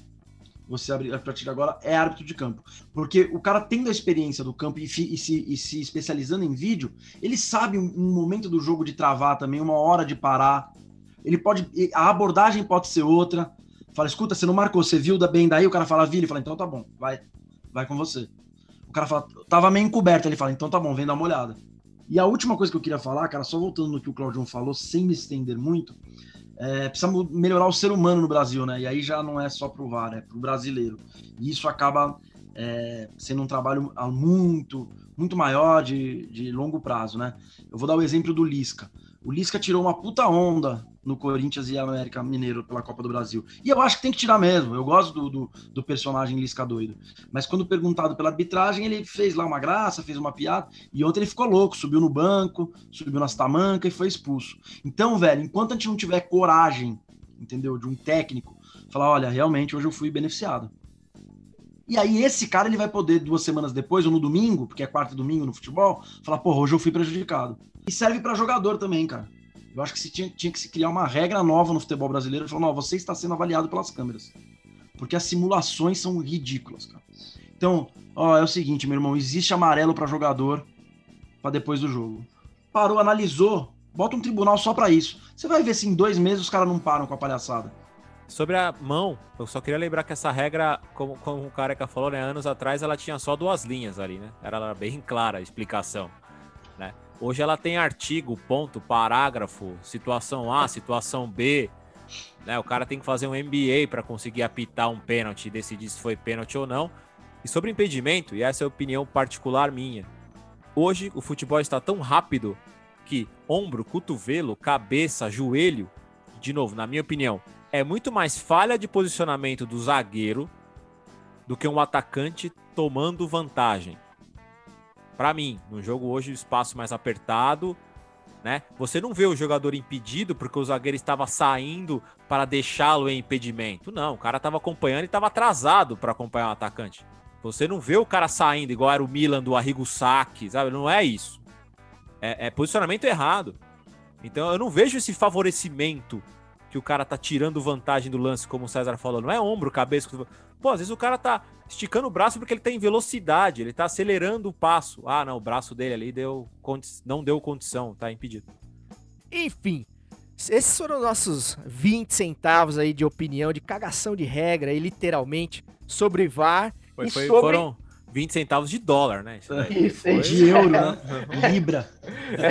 você a partir de agora é árbitro de campo. Porque o cara tendo a experiência do campo e, e, se, e se, especializando em vídeo, ele sabe um, um, momento do jogo de travar também, uma hora de parar. Ele pode. A abordagem pode ser outra. Fala, escuta, você não marcou, você viu da bem daí, o cara fala, vi, ele fala, então tá bom, vai, vai com você. O cara fala, tava meio encoberto, ele fala, então tá bom, vem dar uma olhada. E a última coisa que eu queria falar, cara, só voltando no que o Claudio falou, sem me estender muito, é, precisa melhorar o ser humano no Brasil, né? E aí já não é só pro VAR, é pro brasileiro. E isso acaba é, sendo um trabalho muito, muito maior de, de longo prazo, né? Eu vou dar o exemplo do Lisca. O Lisca tirou uma puta onda no Corinthians e América Mineiro pela Copa do Brasil. E eu acho que tem que tirar mesmo. Eu gosto do, do, do, personagem Lisca doido. Mas quando perguntado pela arbitragem, ele fez lá uma graça, fez uma piada. E ontem ele ficou louco, subiu no banco, subiu nas tamancas e foi expulso. Então, velho, enquanto a gente não tiver coragem, entendeu? De um técnico, falar: olha, realmente hoje eu fui beneficiado. E aí esse cara ele vai poder duas semanas depois ou no domingo, porque é quarta e domingo no futebol, falar, porra, hoje eu fui prejudicado. E serve para jogador também, cara. Eu acho que se tinha, tinha, que se criar uma regra nova no futebol brasileiro, falando, não, você está sendo avaliado pelas câmeras. Porque as simulações são ridículas, cara. Então, ó, é o seguinte, meu irmão, existe amarelo para jogador para depois do jogo. Parou, analisou, bota um tribunal só para isso. Você vai ver se em dois meses os caras não param com a palhaçada. Sobre a mão, eu só queria lembrar que essa regra, como, como o Careca falou, né, anos atrás, ela tinha só duas linhas ali, né? Era bem clara a explicação, né? Hoje ela tem artigo, ponto, parágrafo, situação A, situação B. Né? O cara tem que fazer um MBA para conseguir apitar um pênalti e decidir se foi pênalti ou não. E sobre impedimento, e essa é a opinião particular minha, hoje o futebol está tão rápido que ombro, cotovelo, cabeça, joelho, de novo, na minha opinião, é muito mais falha de posicionamento do zagueiro do que um atacante tomando vantagem para mim, no jogo hoje, o espaço mais apertado, né? Você não vê o jogador impedido porque o zagueiro estava saindo para deixá-lo em impedimento. Não, o cara estava acompanhando e estava atrasado para acompanhar o atacante. Você não vê o cara saindo igual era o Milan do Arrigo Sacchi, sabe? Não é isso. É, é, posicionamento errado. Então eu não vejo esse favorecimento que o cara tá tirando vantagem do lance, como o César falou. Não é ombro, cabeça. Pô, às vezes o cara tá esticando o braço porque ele tá em velocidade, ele tá acelerando o passo. Ah, não, o braço dele ali deu não deu condição, tá impedido. Enfim, esses foram nossos 20 centavos aí de opinião, de cagação de regra aí, literalmente, sobre VAR. Foi, e foi, sobre... Foram 20 centavos de dólar, né? Isso, Isso de euro, né? Libra.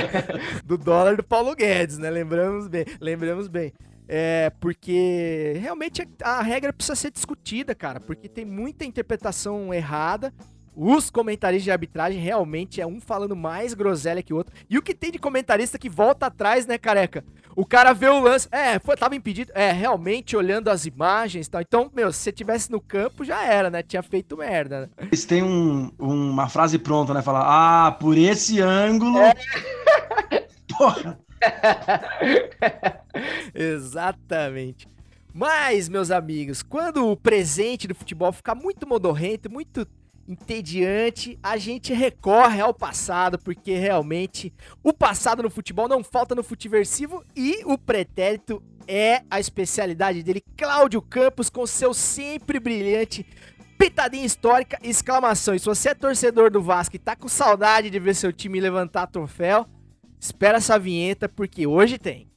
do dólar do Paulo Guedes, né? Lembramos bem, lembramos bem. É, porque realmente a regra precisa ser discutida, cara, porque tem muita interpretação errada. Os comentaristas de arbitragem realmente é um falando mais groselha que o outro. E o que tem de comentarista que volta atrás, né, careca? O cara vê o lance. É, foi, tava impedido. É, realmente, olhando as imagens e tal. Então, meu, se você tivesse no campo, já era, né? Tinha feito merda, né? Eles têm um- uma frase pronta, né? Falar, ah, por esse ângulo. Porra. Exatamente. Mas, meus amigos, quando o presente do futebol fica muito modorrento, muito entediante, a gente recorre ao passado, porque realmente o passado no futebol não falta no futiversivo e o pretérito é a especialidade dele. Cláudio Campos com seu sempre brilhante pitadinha histórica, exclamação. E se você é torcedor do Vasco e tá com saudade de ver seu time levantar troféu, espera essa vinheta porque hoje tem.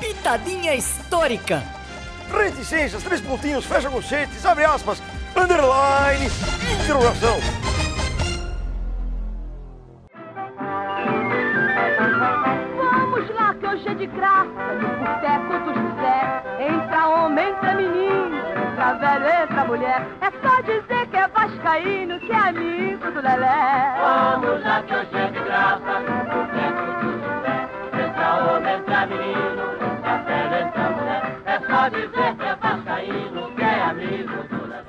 Pitadinha histórica. Reticências, três pontinhos, fecha conchetes, abre aspas, underline, interrogação. Vamos lá que hoje é de graça, no boteco do José. Entra homem, entra menino, entra velho, entra mulher. É só dizer que é vascaíno, que é amigo do Lelé. Vamos lá que hoje é de graça, no boteco do José. Entra homem, entra menino, entra velho, entra mulher. É só dizer que é vascaíno, que é amigo do Lelé.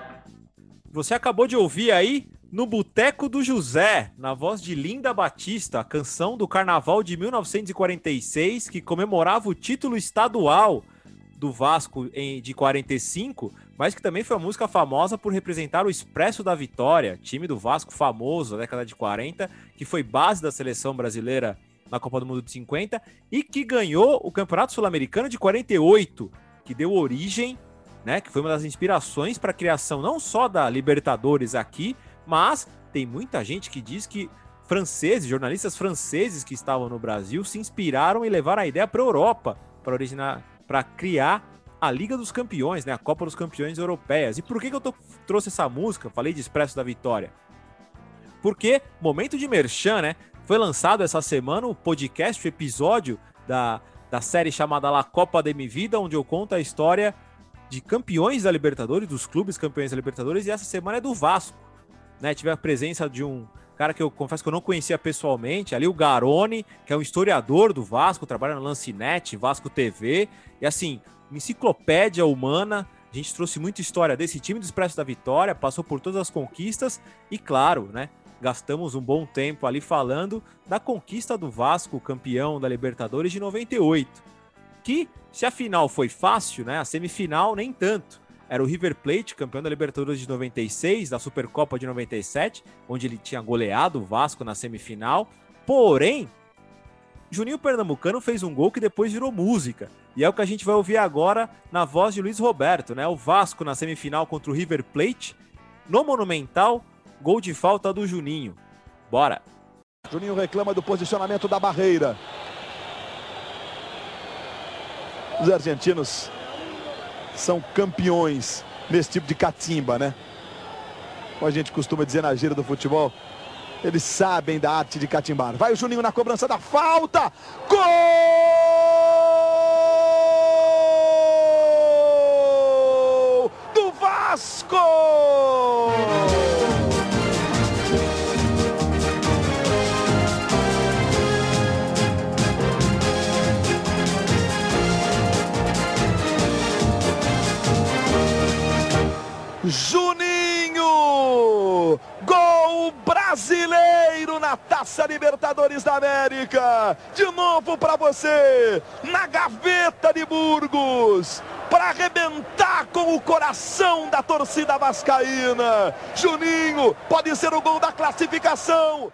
Você acabou de ouvir aí no Boteco do José, na voz de Linda Batista, a canção do Carnaval de 1946 que comemorava o título estadual do Vasco em, de 45, mas que também foi uma música famosa por representar o Expresso da Vitória, time do Vasco famoso da década de 40, que foi base da seleção brasileira na Copa do Mundo de 50 e que ganhou o Campeonato Sul-Americano de 48, que deu origem né, que foi uma das inspirações para a criação não só da Libertadores aqui, mas tem muita gente que diz que franceses, jornalistas franceses que estavam no Brasil se inspiraram e levaram a ideia para a Europa, para originar, para criar a Liga dos Campeões, né, a Copa dos Campeões Europeias. E por que, que eu tô- trouxe essa música? Falei de Expresso da Vitória. Porque, momento de merchan, né? Foi lançado essa semana o podcast, o episódio da, da série chamada La Copa de Mi Vida, onde eu conto a história de campeões da Libertadores, dos clubes campeões da Libertadores, e essa semana é do Vasco. Né? Tive a presença de um cara que eu confesso que eu não conhecia pessoalmente, ali o Garone, que é um historiador do Vasco, trabalha na Lancinete, Vasco TV, e assim, enciclopédia humana. A gente trouxe muita história desse time do Expresso da Vitória, passou por todas as conquistas e, claro, né? Gastamos um bom tempo ali falando da conquista do Vasco, campeão da Libertadores de 98 que se a final foi fácil, né? A semifinal nem tanto. Era o River Plate, campeão da Libertadores de 96, da Supercopa de 97, onde ele tinha goleado o Vasco na semifinal. Porém, Juninho Pernambucano fez um gol que depois virou música. E é o que a gente vai ouvir agora na voz de Luiz Roberto, né? O Vasco na semifinal contra o River Plate, no Monumental, gol de falta do Juninho. Bora! Juninho reclama do posicionamento da barreira. Os argentinos são campeões nesse tipo de catimba, né? Como a gente costuma dizer na gira do futebol, eles sabem da arte de catimbar. Vai o Juninho na cobrança da falta. Gol do Vasco! Na Taça Libertadores da América. De novo para você, na gaveta de Burgos, para arrebentar com o coração da torcida vascaína. Juninho pode ser o gol da classificação.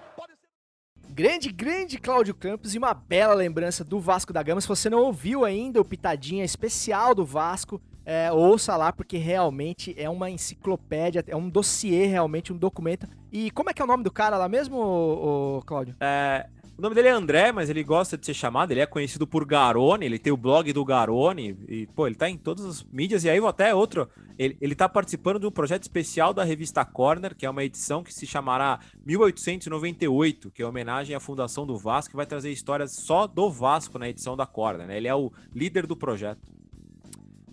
Grande, grande Cláudio Campos e uma bela lembrança do Vasco da Gama. Se você não ouviu ainda o Pitadinha especial do Vasco, é, ouça lá, porque realmente é uma enciclopédia, é um dossiê, realmente, um documento. E como é que é o nome do cara lá mesmo, ô, Cláudio? É, O nome dele é André, mas ele gosta de ser chamado, ele é conhecido por Garone, ele tem o blog do Garone, e, pô, ele tá em todas as mídias, e aí até outro, ele, ele tá participando de um projeto especial da revista Corner, que é uma edição que se chamará 1898, que é homenagem à fundação do Vasco, que vai trazer histórias só do Vasco na edição da Corner, né? Ele é o líder do projeto.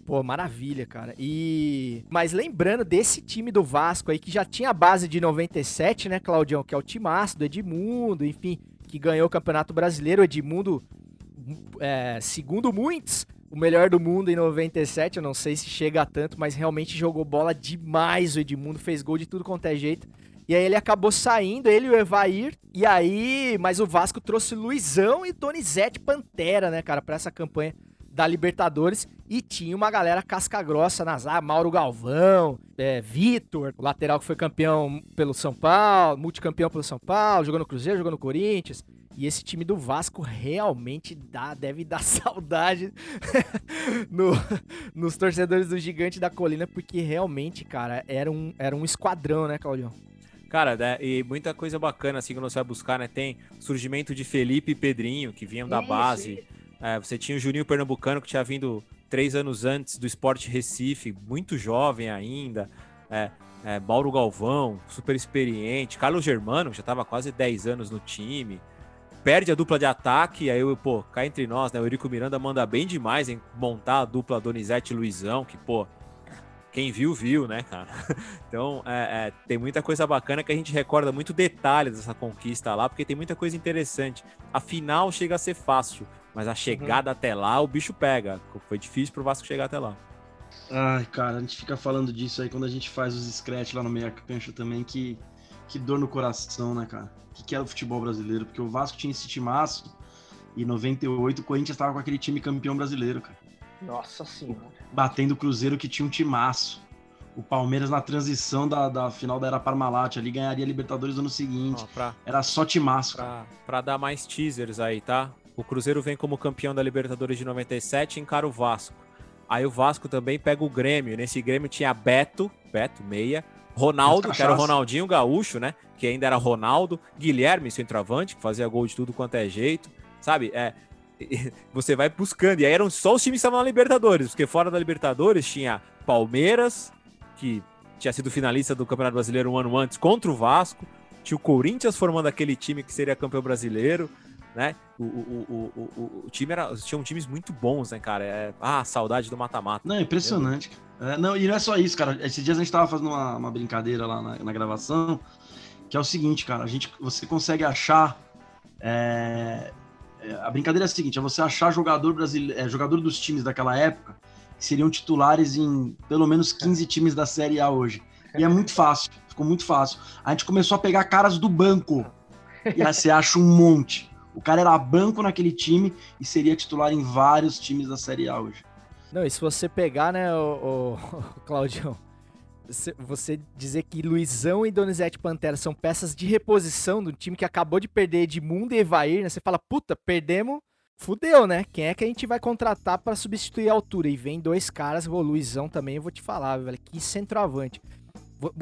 Pô, maravilha, cara. E. Mas lembrando desse time do Vasco aí, que já tinha a base de 97, né, Claudião? Que é o timaço do Edmundo, enfim, que ganhou o Campeonato Brasileiro. O Edmundo, é, segundo muitos, o melhor do mundo em 97. Eu não sei se chega a tanto, mas realmente jogou bola demais o Edmundo, fez gol de tudo quanto é jeito. E aí ele acabou saindo, ele e o Evair. E aí, mas o Vasco trouxe Luizão e Donizete Pantera, né, cara, pra essa campanha da Libertadores e tinha uma galera casca grossa nas áreas, Mauro Galvão, é, Vitor, o lateral que foi campeão pelo São Paulo, multicampeão pelo São Paulo, jogou no Cruzeiro, jogou no Corinthians. E esse time do Vasco realmente dá, deve dar saudade no, nos torcedores do Gigante da Colina, porque realmente, cara, era um, era um esquadrão, né, Claudio? Cara, né, e muita coisa bacana, assim, que você vai buscar, né? Tem surgimento de Felipe e Pedrinho, que vinham da base. É, você tinha o Juninho Pernambucano, que tinha vindo três anos antes do Esporte Recife, muito jovem ainda. É, é, Mauro Galvão, super experiente. Carlos Germano, que já estava quase 10 anos no time. Perde a dupla de ataque, aí pô, cá entre nós, né? O Eurico Miranda manda bem demais em montar a dupla Donizete e Luizão, que, pô, quem viu, viu, né, cara? Então, é, é, tem muita coisa bacana que a gente recorda muito detalhes dessa conquista lá, porque tem muita coisa interessante. A final chega a ser fácil, mas a chegada uhum. até lá, o bicho pega. Foi difícil pro Vasco chegar até lá. Ai, cara, a gente fica falando disso aí quando a gente faz os scratch lá no meia cancha também, que, que dor no coração, né, cara? O que, que era o futebol brasileiro? Porque o Vasco tinha esse timaço e em 98 o Corinthians tava com aquele time campeão brasileiro, cara. Nossa senhora. Batendo o Cruzeiro que tinha um timaço. O Palmeiras na transição da, da final da Era Parmalat ali ganharia a Libertadores no ano seguinte. Ó, pra, era só timaço. Pra, pra dar mais teasers aí, tá? O Cruzeiro vem como campeão da Libertadores de 97 e encara o Vasco. Aí o Vasco também pega o Grêmio. Nesse Grêmio tinha Beto, Beto, meia. Ronaldo, que era o Ronaldinho Gaúcho, né? Que ainda era Ronaldo. Guilherme, centroavante, que fazia gol de tudo quanto é jeito. Sabe? É, você vai buscando. E aí eram só os times que estavam na Libertadores, porque fora da Libertadores tinha Palmeiras, que tinha sido finalista do Campeonato Brasileiro um ano antes contra o Vasco. Tinha o Corinthians formando aquele time que seria campeão brasileiro né? O, o, o, o, o time era. Tinham times muito bons, né, cara? É, ah, saudade do mata-mata. Não, é impressionante. É, não, e não é só isso, cara. Esses dias a gente tava fazendo uma, uma brincadeira lá na, na, gravação, que é o seguinte, cara, a gente, você consegue achar. É, é a brincadeira é a seguinte: é você achar jogador brasileiro, é, jogador dos times daquela época que seriam titulares em pelo menos 15 times da Série A hoje. E é muito fácil, ficou muito fácil. A gente começou a pegar caras do banco. E aí você acha um monte. O cara era banco naquele time e seria titular em vários times da Série A hoje. Não, e se você pegar, né, o, o, Claudião, você dizer que Luizão e Donizete Pantera são peças de reposição do time que acabou de perder Edmundo e Evair, né? Você fala, puta, perdemos, fudeu, né? Quem é que a gente vai contratar para substituir a altura? E vem dois caras, o Luizão também, eu vou te falar, velho, que centroavante.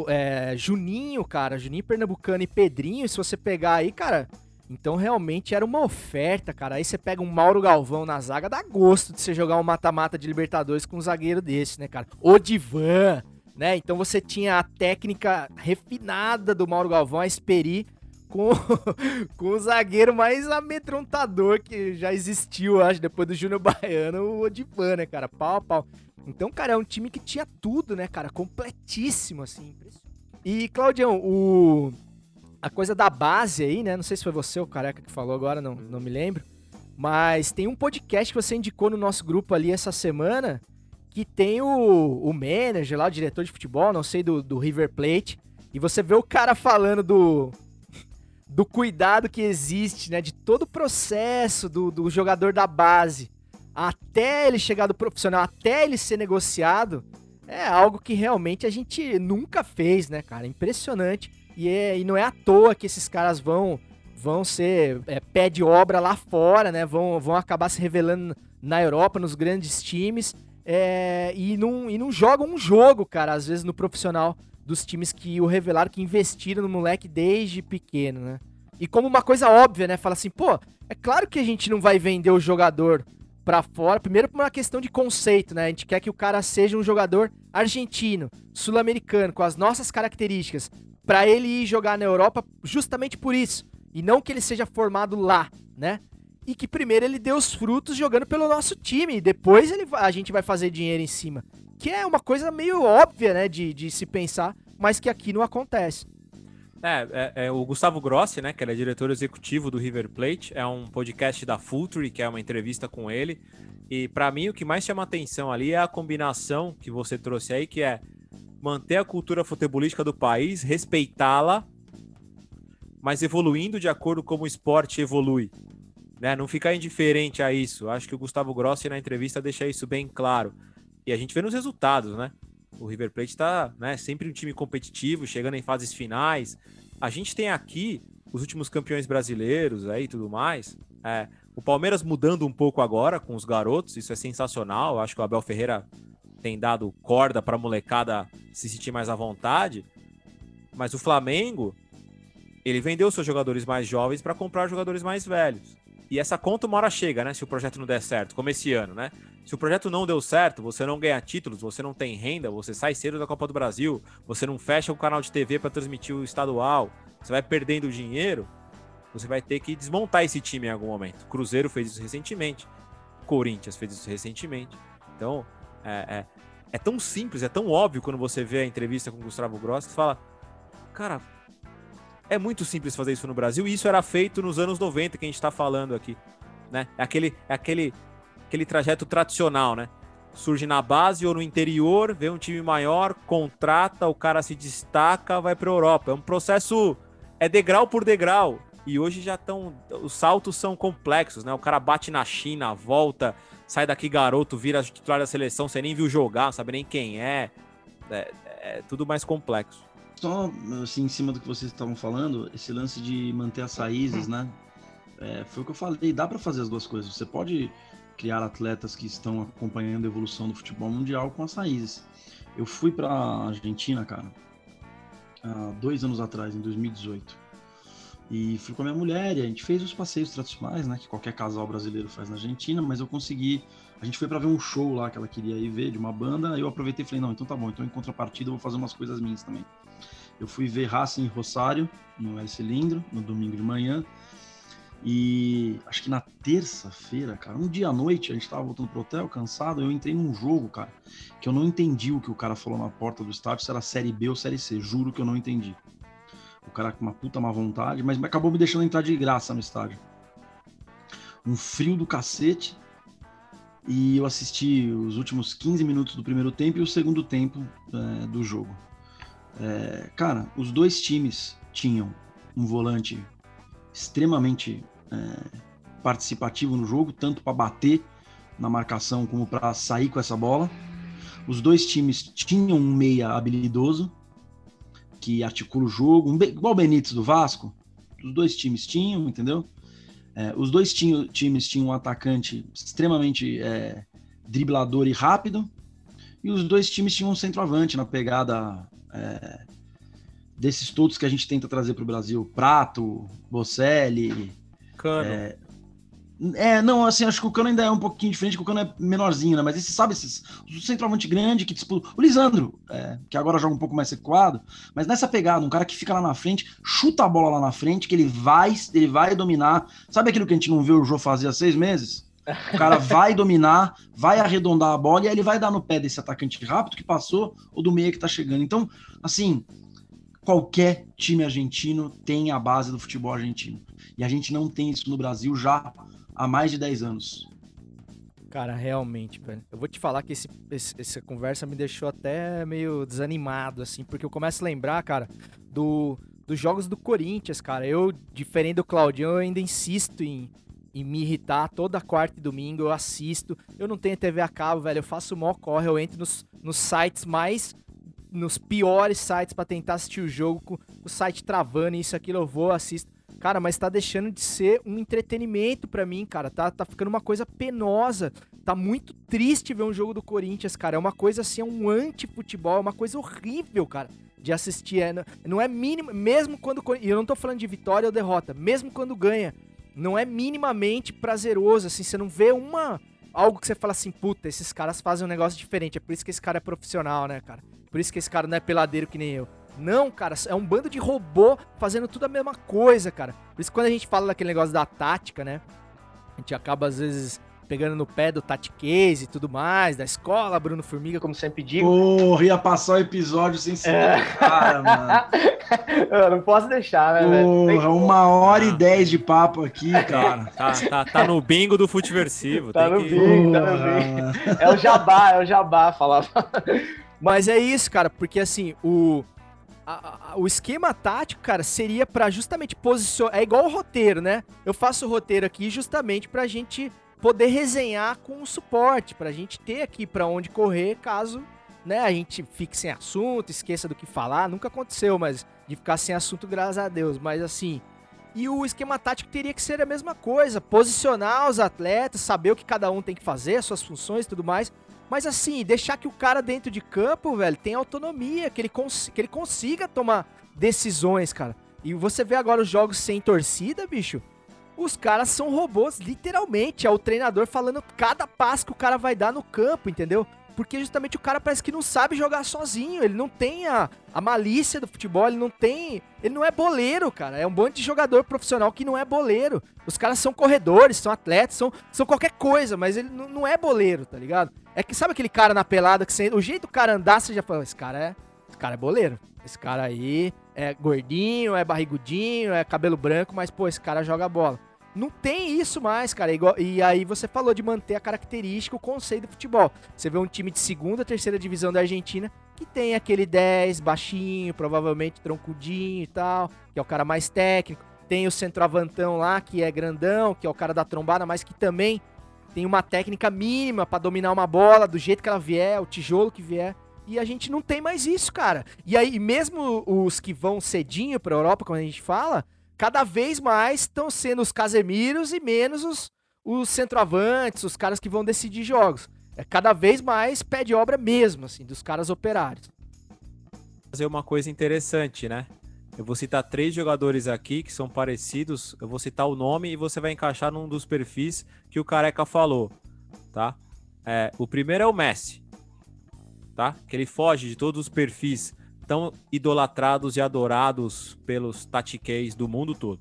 É, Juninho, cara, Juninho Pernambucano e Pedrinho, se você pegar aí, cara, então realmente era uma oferta, cara. Aí você pega um Mauro Galvão na zaga, dá gosto de você jogar um mata-mata de Libertadores com um zagueiro desse, né, cara? O Divan, né? Então você tinha a técnica refinada do Mauro Galvão, a Esperi, com, com o zagueiro mais amedrontador que já existiu, acho, depois do Júnior Baiano, o Odivan, né, cara? Pau a pau. Então, cara, é um time que tinha tudo, né, cara? Completíssimo, assim. E, Claudião, o a coisa da base aí, né? Não sei se foi você o careca que falou agora, não, não me lembro. Mas tem um podcast que você indicou no nosso grupo ali essa semana que tem o, o manager lá, o diretor de futebol, não sei, do, do River Plate. E você vê o cara falando do, do cuidado que existe, né? De todo o processo do, do jogador da base até ele chegar do profissional, até ele ser negociado. É algo que realmente a gente nunca fez, né, cara? Impressionante. E, é, e não é à toa que esses caras vão vão ser é, pé de obra lá fora, né? Vão, vão acabar se revelando na Europa, nos grandes times. É, e, não, e não jogam um jogo, cara, às vezes no profissional dos times que o revelaram, que investiram no moleque desde pequeno, né? E como uma coisa óbvia, né? Fala assim, pô, é claro que a gente não vai vender o jogador pra fora, primeiro por uma questão de conceito, né? A gente quer que o cara seja um jogador argentino, sul-americano, com as nossas características, pra ele ir jogar na Europa justamente por isso, e não que ele seja formado lá, né? E que primeiro ele dê os frutos jogando pelo nosso time, e depois ele, a gente vai fazer dinheiro em cima. Que é uma coisa meio óbvia, né, de, de se pensar, mas que aqui não acontece. É, é, é, o Gustavo Grossi, né, que ele é diretor executivo do River Plate, é um podcast da Future, que é uma entrevista com ele. E para mim o que mais chama atenção ali é a combinação que você trouxe aí, que é manter a cultura futebolística do país, respeitá-la, mas evoluindo de acordo com o esporte evolui. Né? Não ficar indiferente a isso. Acho que o Gustavo Grossi na entrevista deixa isso bem claro. E a gente vê nos resultados, né? O River Plate está né, sempre um time competitivo, chegando em fases finais. A gente tem aqui os últimos campeões brasileiros aí tudo mais. É, o Palmeiras mudando um pouco agora com os garotos, isso é sensacional. Acho que o Abel Ferreira tem dado corda para a molecada se sentir mais à vontade. Mas o Flamengo, ele vendeu seus jogadores mais jovens para comprar jogadores mais velhos. E essa conta uma hora chega, né? Se o projeto não der certo, como esse ano, né? Se o projeto não deu certo, você não ganha títulos, você não tem renda, você sai cedo da Copa do Brasil, você não fecha o canal de TV para transmitir o estadual, você vai perdendo dinheiro, você vai ter que desmontar esse time em algum momento. Cruzeiro fez isso recentemente, Corinthians fez isso recentemente. Então, é, é, é tão simples, é tão óbvio quando você vê a entrevista com o Gustavo Gross, que fala, cara, é muito simples fazer isso no Brasil e isso era feito nos anos 90 que a gente está falando aqui, né? É aquele, é aquele, aquele trajeto tradicional, né? Surge na base ou no interior, vê um time maior, contrata, o cara se destaca, vai para Europa. É um processo, é degrau por degrau. E hoje já estão, os saltos são complexos, né? O cara bate na China, volta, sai daqui garoto, vira titular da seleção, você nem viu jogar, não sabe nem quem é. É, é tudo mais complexo. Só assim, em cima do que vocês estavam falando, esse lance de manter as raízes, né? É, foi o que eu falei, dá para fazer as duas coisas. Você pode criar atletas que estão acompanhando a evolução do futebol mundial com as raízes. Eu fui para Argentina, cara, há dois anos atrás, em 2018. E fui com a minha mulher e a gente fez os passeios tradicionais, né? Que qualquer casal brasileiro faz na Argentina, mas eu consegui. A gente foi para ver um show lá que ela queria ir ver de uma banda. Eu aproveitei e falei: não, então tá bom, então em contrapartida eu vou fazer umas coisas minhas também. Eu fui ver Racing Rosário no El Cilindro, no domingo de manhã. E acho que na terça-feira, cara, um dia à noite, a gente tava voltando pro hotel, cansado, eu entrei num jogo, cara, que eu não entendi o que o cara falou na porta do estádio, se era Série B ou Série C, juro que eu não entendi. O cara com uma puta má vontade, mas acabou me deixando entrar de graça no estádio. Um frio do cacete, e eu assisti os últimos 15 minutos do primeiro tempo e o segundo tempo é, do jogo. É, cara, os dois times tinham um volante extremamente é, participativo no jogo, tanto para bater na marcação como para sair com essa bola. Os dois times tinham um meia habilidoso que articula o jogo, um, igual o Benítez do Vasco. Os dois times tinham, entendeu? É, os dois tinham, times tinham um atacante extremamente é, driblador e rápido, e os dois times tinham um centroavante na pegada é, desses todos que a gente tenta trazer para o Brasil, Prato, Bocelli. Cano. É, não, assim, acho que o Cano ainda é um pouquinho diferente, porque o Cano é menorzinho, né? Mas esse, sabe, esses, o centroavante grande que disputa. O Lisandro, é, que agora joga um pouco mais recuado, mas nessa pegada, um cara que fica lá na frente, chuta a bola lá na frente, que ele vai, ele vai dominar. Sabe aquilo que a gente não vê o Jô fazer há seis meses? O cara vai dominar, vai arredondar a bola e aí ele vai dar no pé desse atacante rápido que passou ou do meia que tá chegando. Então, assim, qualquer time argentino tem a base do futebol argentino. E a gente não tem isso no Brasil já há mais de 10 anos. Cara, realmente, velho. Eu vou te falar que esse, esse, essa conversa me deixou até meio desanimado, assim, porque eu começo a lembrar, cara, do, dos jogos do Corinthians, cara. Eu, diferente do Claudinho, eu ainda insisto em, em me irritar toda quarta e domingo, eu assisto. Eu não tenho TV a cabo, velho. Eu faço o maior corre, eu entro nos, nos sites mais. nos piores sites para tentar assistir o jogo, com o site travando, isso, aquilo, eu vou, assisto. Cara, mas tá deixando de ser um entretenimento para mim, cara. Tá, tá ficando uma coisa penosa. Tá muito triste ver um jogo do Corinthians, cara. É uma coisa assim, é um anti-futebol, é uma coisa horrível, cara. de assistir. É, não- é mínimo, mesmo quando. E eu não tô falando de vitória ou derrota, mesmo quando ganha, não é minimamente prazeroso, assim, você não vê uma. Algo que você fala assim, puta, esses caras fazem um negócio diferente. É por isso que esse cara é profissional, né, cara? Por isso que esse cara não é peladeiro que nem eu. Não, cara, é um bando de robô fazendo tudo a mesma coisa, cara. Por isso que quando a gente fala daquele negócio da tática, né? A gente acaba, às vezes, pegando no pé do Tactics e tudo mais, da escola, Bruno Formiga. Como sempre digo. Porra, ia passar o episódio sem ser É. cara, mano. eu não posso deixar, né, velho? Porra, como. uma hora e dez de papo aqui, cara. Tá, tá, tá no bingo do futiversivo. Tá tem no que... bingo, tá no bingo. É o jabá, é o jabá, falava. Mas é isso, cara, porque assim, o, a- a- o esquema tático, cara, seria pra justamente posicionar. É igual o roteiro, né? Eu faço o roteiro aqui justamente pra gente poder resenhar com o suporte, pra gente ter aqui pra onde correr caso né, a gente fique sem assunto, esqueça do que falar. Nunca aconteceu, mas de ficar sem assunto, graças a Deus. Mas assim. E o esquema tático teria que ser a mesma coisa: posicionar os atletas, saber o que cada um tem que fazer, as suas funções e tudo mais. Mas assim, deixar que o cara dentro de campo, velho, tenha autonomia, que ele, cons que ele consiga tomar decisões, cara. E você vê agora os jogos sem torcida, bicho. Os caras são robôs, literalmente. É o treinador falando cada passo que o cara vai dar no campo, entendeu? Porque justamente o cara parece que não sabe jogar sozinho. Ele não tem a, a malícia do futebol, ele não tem. Ele não é boleiro, cara. É um monte de jogador profissional que não é boleiro. Os caras são corredores, são atletas, são, são qualquer coisa, mas ele não é boleiro, tá ligado? É que sabe aquele cara na pelada que você, o jeito do cara andar, você já fala, esse cara é. Esse cara é boleiro. Esse cara aí é gordinho, é barrigudinho, é cabelo branco, mas, pô, esse cara joga bola. Não tem isso mais, cara. E aí você falou de manter a característica, o conceito do futebol. Você vê um time de segunda, terceira divisão da Argentina que tem aquele 10 baixinho, provavelmente troncudinho e tal, que é o cara mais técnico. Tem o centroavantão lá, que é grandão, que é o cara da trombada, mas que também tem uma técnica mínima pra dominar uma bola do jeito que ela vier, o tijolo que vier. E a gente não tem mais isso, cara. E aí, mesmo os que vão cedinho pra Europa, como a gente fala, cada vez mais estão sendo os Casemiros e menos os, os centroavantes, os caras que vão decidir jogos. É cada vez mais pé de obra mesmo, assim, dos caras operários. fazer uma coisa interessante, né? Eu vou citar três jogadores aqui que são parecidos. Eu vou citar o nome e você vai encaixar num dos perfis que o Careca falou, tá? É, o primeiro é o Messi, tá? Que ele foge de todos os perfis tão idolatrados e adorados pelos tatiqueis do mundo todo.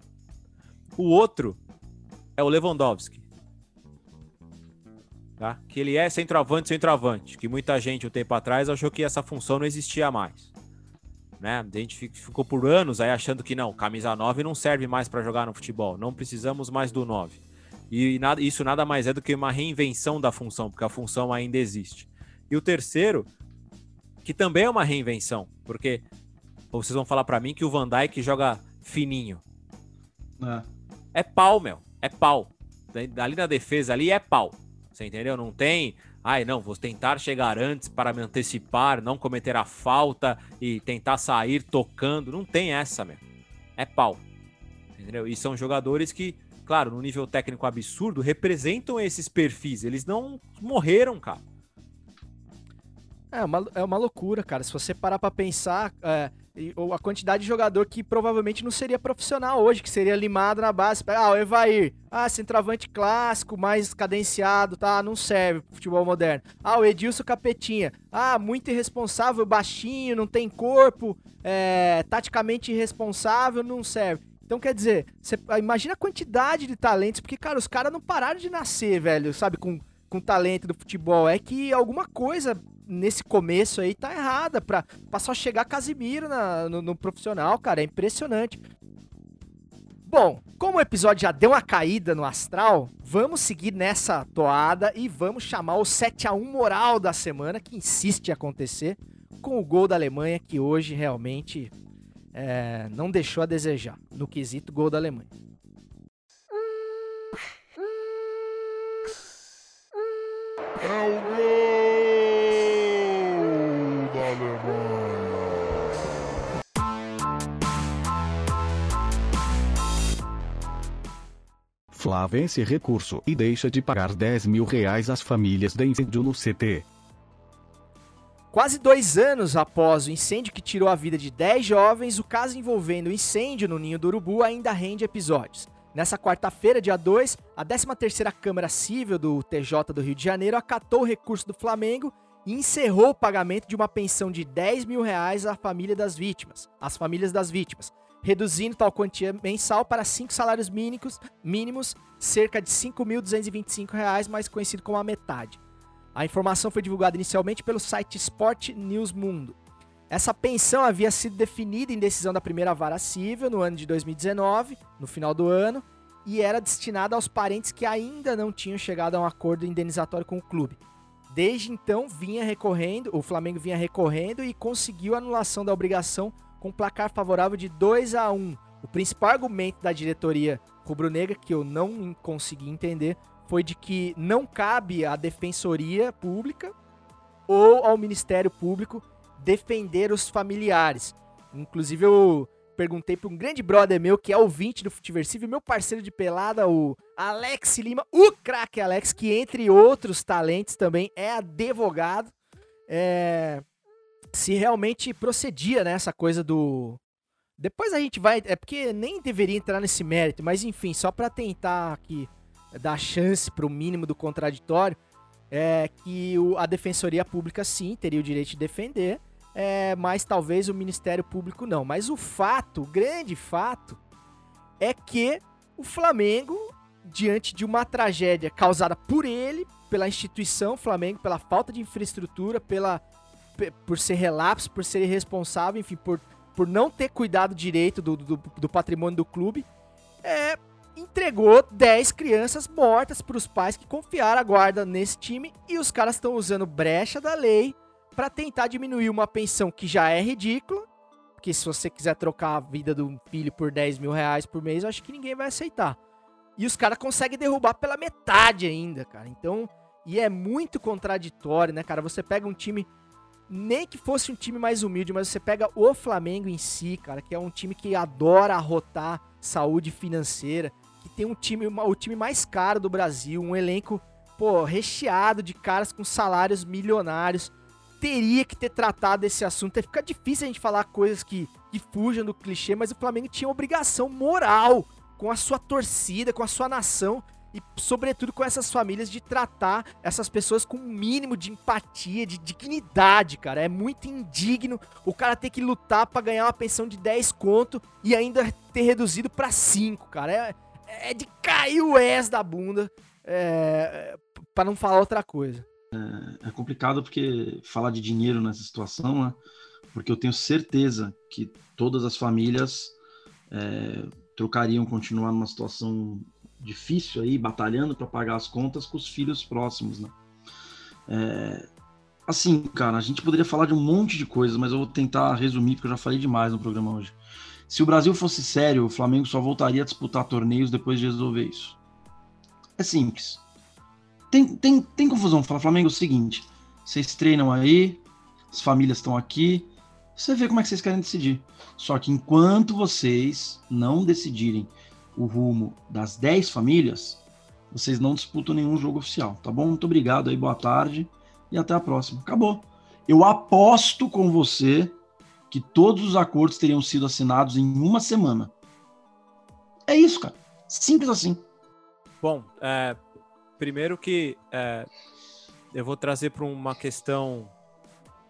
O outro é o Lewandowski, tá? Que ele é centroavante, centroavante, que muita gente um tempo atrás achou que essa função não existia mais né? A gente fi- ficou por anos aí achando que não, camisa 9 não serve mais para jogar no futebol, não precisamos mais do 9. E nada, isso nada mais é do que uma reinvenção da função, porque a função ainda existe. E o terceiro, que também é uma reinvenção, porque vocês vão falar para mim que o Van Dijk joga fininho. É. É pau, meu. É pau. Ali na defesa ali é pau. Você entendeu? Não tem. Ai, não, vou tentar chegar antes para me antecipar, não cometer a falta e tentar sair tocando. Não tem essa, meu. É pau. Entendeu? E são jogadores que, claro, no nível técnico absurdo, representam esses perfis. Eles não morreram, cara. É uma, é uma loucura, cara. Se você parar pra pensar, é, ou a quantidade de jogador que provavelmente não seria profissional hoje, que seria limado na base. Ah, o Evair. Ah, centroavante clássico, mais cadenciado, tá? Não serve pro futebol moderno. Ah, o Edilson Capetinha. Ah, muito irresponsável, baixinho, não tem corpo, é, taticamente irresponsável, não serve. Então, quer dizer, você imagina a quantidade de talentos, porque, cara, os caras não pararam de nascer, velho, sabe, com, com talento do futebol. É que alguma coisa nesse começo aí tá errada pra, pra só chegar Casimiro na- no, no profissional, cara. É impressionante. Bom, como o episódio já deu uma caída no astral, vamos seguir nessa toada e vamos chamar o 7x1 moral da semana, que insiste em acontecer, com o gol da Alemanha, que hoje realmente é, não deixou a desejar no quesito gol da Alemanha. Flá vence recurso e deixa de pagar 10 mil reais às famílias de incêndio no CT. Quase dois anos após o incêndio que tirou a vida de 10 jovens, o caso envolvendo o incêndio no Ninho do Urubu ainda rende episódios. Nessa quarta-feira, dia 2, a 13ª Câmara Civil do TJ do Rio de Janeiro acatou o recurso do Flamengo e encerrou o pagamento de uma pensão de 10 mil reais à família das vítimas, às famílias das vítimas, reduzindo tal quantia mensal para cinco salários mínimos, mínimos cerca de 5.225 reais, mais conhecido como a metade. A informação foi divulgada inicialmente pelo site Sport News Mundo. Essa pensão havia sido definida em decisão da primeira vara civil no ano de 2019, no final do ano, e era destinada aos parentes que ainda não tinham chegado a um acordo indenizatório com o clube. Desde então, vinha recorrendo, o Flamengo vinha recorrendo e conseguiu a anulação da obrigação com placar favorável de 2 a 1. O principal argumento da diretoria rubro-negra, que eu não consegui entender, foi de que não cabe à defensoria pública ou ao Ministério Público defender os familiares. Inclusive, eu perguntei para um grande brother meu, que é ouvinte do Futiversivo, meu parceiro de pelada, o Alex Lima, o craque Alex, que entre outros talentos também é advogado. É... Se realmente procedia né, coisa do. Depois a gente vai. É porque nem deveria entrar nesse mérito, mas enfim, só para tentar aqui dar chance para o mínimo do contraditório, é que o, a defensoria pública sim teria o direito de defender é, mas talvez o Ministério Público não. Mas o fato, o grande fato, é que o Flamengo, diante de uma tragédia causada por ele, pela instituição Flamengo, pela falta de infraestrutura, pela por ser relapso, por ser irresponsável, enfim, por, por não ter cuidado direito do, do, do patrimônio do clube, é, entregou 10 crianças mortas para os pais que confiaram a guarda nesse time e os caras estão usando brecha da lei para tentar diminuir uma pensão que já é ridícula, porque se você quiser trocar a vida do filho por 10 mil reais por mês, eu acho que ninguém vai aceitar. E os caras conseguem derrubar pela metade ainda, cara. Então, e é muito contraditório, né, cara? Você pega um time, nem que fosse um time mais humilde, mas você pega o Flamengo em si, cara, que é um time que adora arrotar saúde financeira, que tem um time, o time mais caro do Brasil, um elenco, pô, recheado de caras com salários milionários teria que ter tratado esse assunto. Fica difícil a gente falar coisas que, que fujam do clichê, mas o Flamengo tinha obrigação moral com a sua torcida, com a sua nação e, sobretudo, com essas famílias de tratar essas pessoas com um mínimo de empatia, de dignidade, cara. É muito indigno o cara ter que lutar para ganhar uma pensão de 10 conto e ainda ter reduzido para 5, cara. É, é de cair o S da bunda, é, para não falar outra coisa. É, é, complicado porque falar de dinheiro nessa situação, né? Porque eu tenho certeza que todas as famílias é, trocariam continuar numa situação difícil aí, batalhando para pagar as contas com os filhos próximos, né? É, assim, cara, a gente poderia falar de um monte de coisas, mas eu vou tentar resumir porque eu já falei demais no programa hoje. Se o Brasil fosse sério, o Flamengo só voltaria a disputar torneios depois de resolver isso. É simples tem, tem, tem confusão. Fala, Flamengo, é o seguinte: vocês treinam aí, as famílias estão aqui, você vê como é que vocês querem decidir. Só que enquanto vocês não decidirem o rumo das 10 famílias, vocês não disputam nenhum jogo oficial, tá bom? Muito obrigado aí, boa tarde e até a próxima. Acabou. Eu aposto com você que todos os acordos teriam sido assinados em uma semana. É isso, cara. Simples assim. Bom, é, Primeiro que é, eu vou trazer para uma questão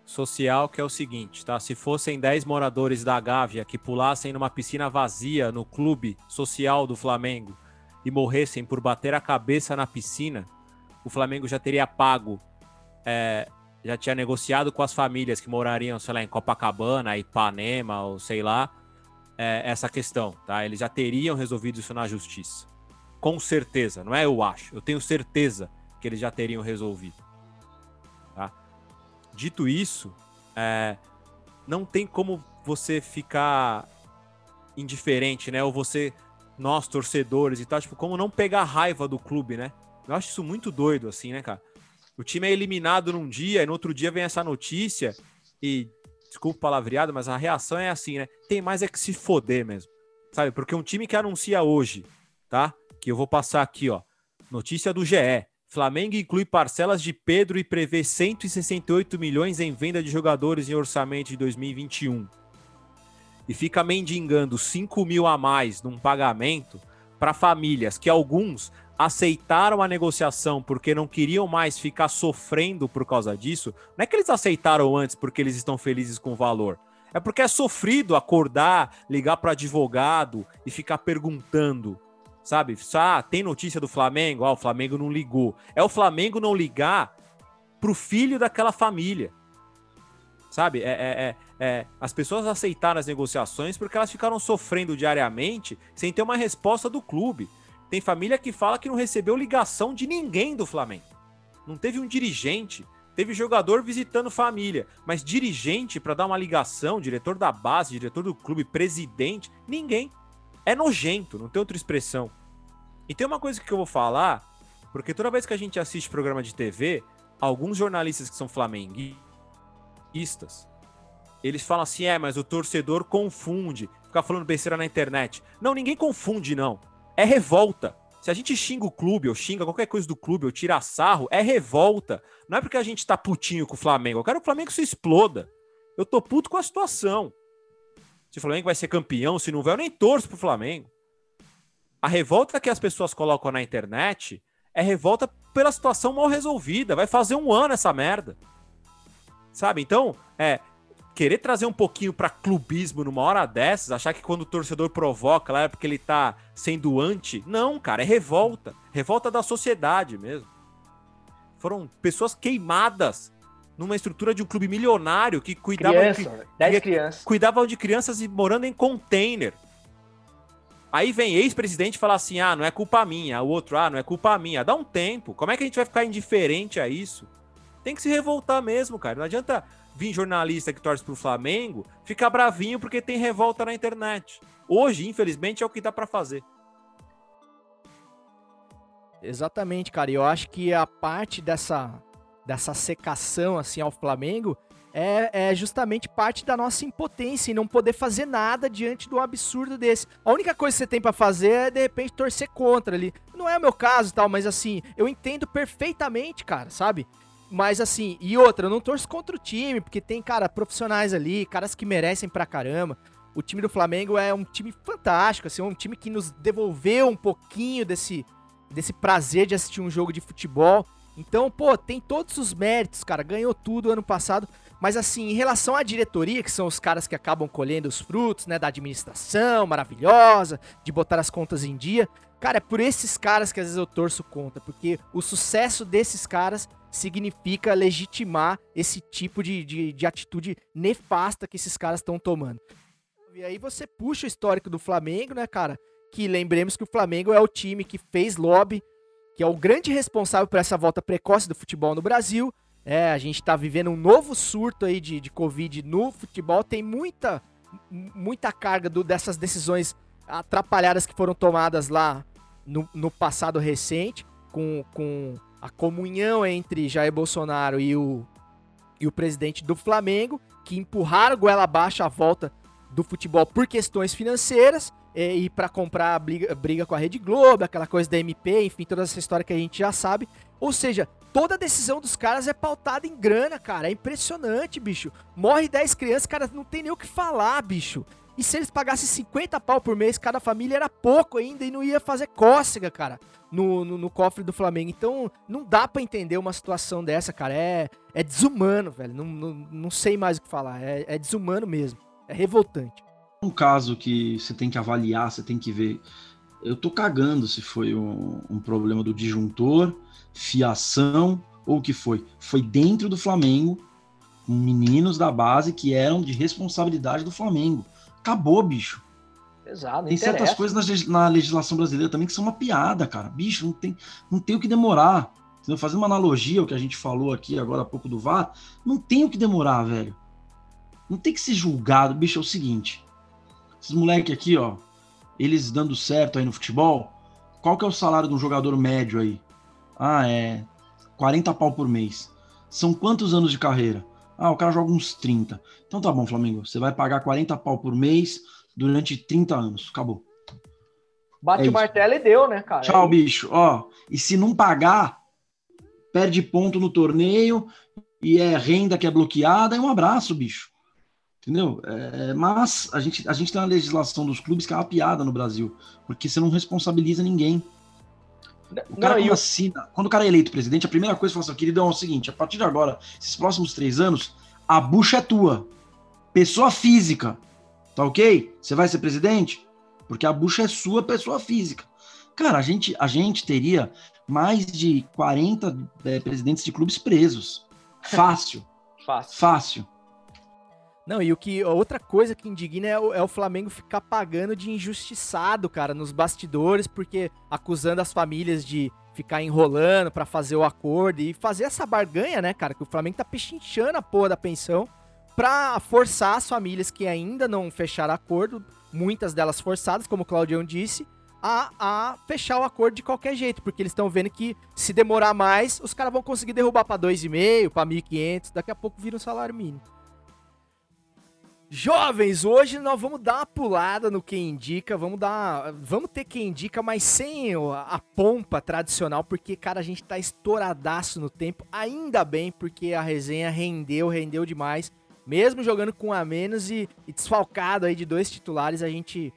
social que é o seguinte, tá? Se fossem 10 moradores da Gávea que pulassem numa piscina vazia no clube social do Flamengo e morressem por bater a cabeça na piscina, o Flamengo já teria pago, é, já tinha negociado com as famílias que morariam, sei lá, em Copacabana, Ipanema ou sei lá, é, essa questão, tá? Eles já teriam resolvido isso na justiça. Com certeza, não é eu acho, eu tenho certeza que eles já teriam resolvido. Dito isso, é, não tem como você ficar indiferente, né? Ou você, nós torcedores e tal, tipo, como não pegar raiva do clube, né? Eu acho isso muito doido, assim, né, cara? O time é eliminado num dia e no outro dia vem essa notícia e, desculpa o palavreado, mas a reação é assim, né? Tem mais é que se foder mesmo, sabe? Porque um time que anuncia hoje, tá? que eu vou passar aqui, ó. Notícia do GE. Flamengo inclui parcelas de Pedro e prevê 168 milhões em venda de jogadores em orçamento de 2021. E fica mendigando 5 mil a mais num pagamento para famílias que alguns aceitaram a negociação porque não queriam mais ficar sofrendo por causa disso. Não é que eles aceitaram antes porque eles estão felizes com o valor. É porque é sofrido acordar, ligar para advogado e ficar perguntando sabe? Ah, tem notícia do Flamengo? Ah, o Flamengo não ligou. É o Flamengo não ligar pro filho daquela família. Sabe? É, é, é, é, as pessoas aceitaram as negociações porque elas ficaram sofrendo diariamente sem ter uma resposta do clube. Tem família que fala que não recebeu ligação de ninguém do Flamengo. Não teve um dirigente, teve jogador visitando família, mas dirigente para dar uma ligação, diretor da base, diretor do clube, presidente, ninguém. É nojento, não tem outra expressão. E tem uma coisa que eu vou falar, porque toda vez que a gente assiste programa de TV, alguns jornalistas que são flamenguistas, eles falam assim: é, mas o torcedor confunde, fica falando besteira na internet. Não, ninguém confunde, não. É revolta. Se a gente xinga o clube, ou xinga qualquer coisa do clube, ou tira sarro, é revolta. Não é porque a gente tá putinho com o Flamengo. Eu quero que o Flamengo se exploda. Eu tô puto com a situação. Se o Flamengo vai ser campeão, se não vai, eu nem torço pro Flamengo. A revolta que as pessoas colocam na internet é revolta pela situação mal resolvida. Vai fazer um ano essa merda. Sabe? Então, é. Querer trazer um pouquinho para clubismo numa hora dessas, achar que quando o torcedor provoca lá é porque ele tá sendo anti. Não, cara, é revolta. Revolta da sociedade mesmo. Foram pessoas queimadas numa estrutura de um clube milionário que cuidava Criança, de, 10 crianças. cuidavam de crianças e morando em container. Aí vem ex-presidente falar assim: ah, não é culpa minha. O outro, ah, não é culpa minha. Dá um tempo. Como é que a gente vai ficar indiferente a isso? Tem que se revoltar mesmo, cara. Não adianta vir jornalista que torce pro Flamengo ficar bravinho porque tem revolta na internet. Hoje, infelizmente, é o que dá para fazer. Exatamente, cara. Eu acho que a parte dessa, dessa secação assim ao Flamengo é, é, justamente parte da nossa impotência e não poder fazer nada diante do absurdo desse. A única coisa que você tem para fazer é, de repente, torcer contra ali. Não é o meu caso tal, mas assim, eu entendo perfeitamente, cara, sabe? Mas assim, e outra, eu não torço contra o time, porque tem, cara, profissionais ali, caras que merecem pra caramba. O time do Flamengo é um time fantástico, assim, um time que nos devolveu um pouquinho desse, desse prazer de assistir um jogo de futebol. Então, pô, tem todos os méritos, cara. Ganhou tudo ano passado. Mas assim, em relação à diretoria, que são os caras que acabam colhendo os frutos, né, da administração maravilhosa, de botar as contas em dia, cara, é por esses caras que às vezes eu torço contra, porque o sucesso desses caras significa legitimar esse tipo de, de, de atitude nefasta que esses caras estão tomando. E aí você puxa o histórico do Flamengo, né, cara? Que lembremos que o Flamengo é o time que fez lobby, que é o grande responsável por essa volta precoce do futebol no Brasil, é, a gente tá vivendo um novo surto aí de, de Covid no futebol. Tem muita, muita carga do, dessas decisões atrapalhadas que foram tomadas lá no, no passado recente, com, com a comunhão entre Jair Bolsonaro e o, e o presidente do Flamengo, que empurraram goela abaixo a volta do futebol por questões financeiras e, e para comprar briga, briga com a Rede Globo, aquela coisa da MP, enfim, toda essa história que a gente já sabe. Ou seja, toda a decisão dos caras é pautada em grana, cara. É impressionante, bicho. Morre 10 crianças, cara, não tem nem o que falar, bicho. E se eles pagassem 50 pau por mês, cada família era pouco ainda e não ia fazer cócega, cara, no, no, no cofre do Flamengo. Então, não dá para entender uma situação dessa, cara. É, é desumano, velho. Não, não, não sei mais o que falar. É, é desumano mesmo. É revoltante. Um caso que você tem que avaliar, você tem que ver. Eu tô cagando se foi um, um problema do disjuntor fiação ou o que foi? Foi dentro do Flamengo, meninos da base que eram de responsabilidade do Flamengo. Acabou, bicho. Exato, tem certas coisas na, legislação brasileira também que são uma piada, cara. Bicho, não tem, não tem o que demorar. Entendeu? Fazendo uma analogia ao que a gente falou aqui agora há pouco do VAR, não tem o que demorar, velho. Não tem que ser julgado. Bicho, é o seguinte. Esses moleques aqui, ó, eles dando certo aí no futebol, qual que é o salário de um jogador médio aí? Ah, é 40 pau por mês. São quantos anos de carreira? Ah, o cara joga uns 30. Então tá bom, Flamengo. Você vai pagar 40 pau por mês durante 30 anos. Acabou. Bate é o martelo e deu, né, cara? Tchau, é bicho. Ó, e se não pagar, perde ponto no torneio e é renda que é bloqueada, é um abraço, bicho. Entendeu? É, mas a gente, a gente tem uma legislação dos clubes que é uma piada no Brasil, porque você não responsabiliza ninguém. O cara, Não, e quando, o- assina, quando o cara é eleito presidente, a primeira coisa que fala assim, queridão, é o seguinte, a partir de agora, esses próximos três anos, a bucha é tua. Pessoa física. Tá ok? Você vai ser presidente? Porque a bucha é sua, pessoa física. Cara, a gente, a gente teria mais de 40 eh, presidentes de clubes presos. Fácil, Fácil. fácil. Não, e o que outra coisa que indigna é o, é o Flamengo ficar pagando de injustiçado, cara, nos bastidores, porque acusando as famílias de ficar enrolando pra fazer o acordo e fazer essa barganha, né, cara, que o Flamengo tá pechinchando a porra da pensão pra forçar as famílias que ainda não fecharam acordo, muitas delas forçadas, como o Claudião disse, a, a fechar o acordo de qualquer jeito, porque eles estão vendo que se demorar mais, os caras vão conseguir derrubar pra 2,5, pra 1.500, daqui a pouco vira um salário mínimo. Jovens, hoje nós vamos dar uma pulada no quem indica, vamos dar, vamos ter quem indica, mas sem a pompa tradicional, porque cara, a gente tá estouradaço no tempo, ainda bem, porque a resenha rendeu, rendeu demais, mesmo jogando com a menos e, e desfalcado aí de dois titulares, a gente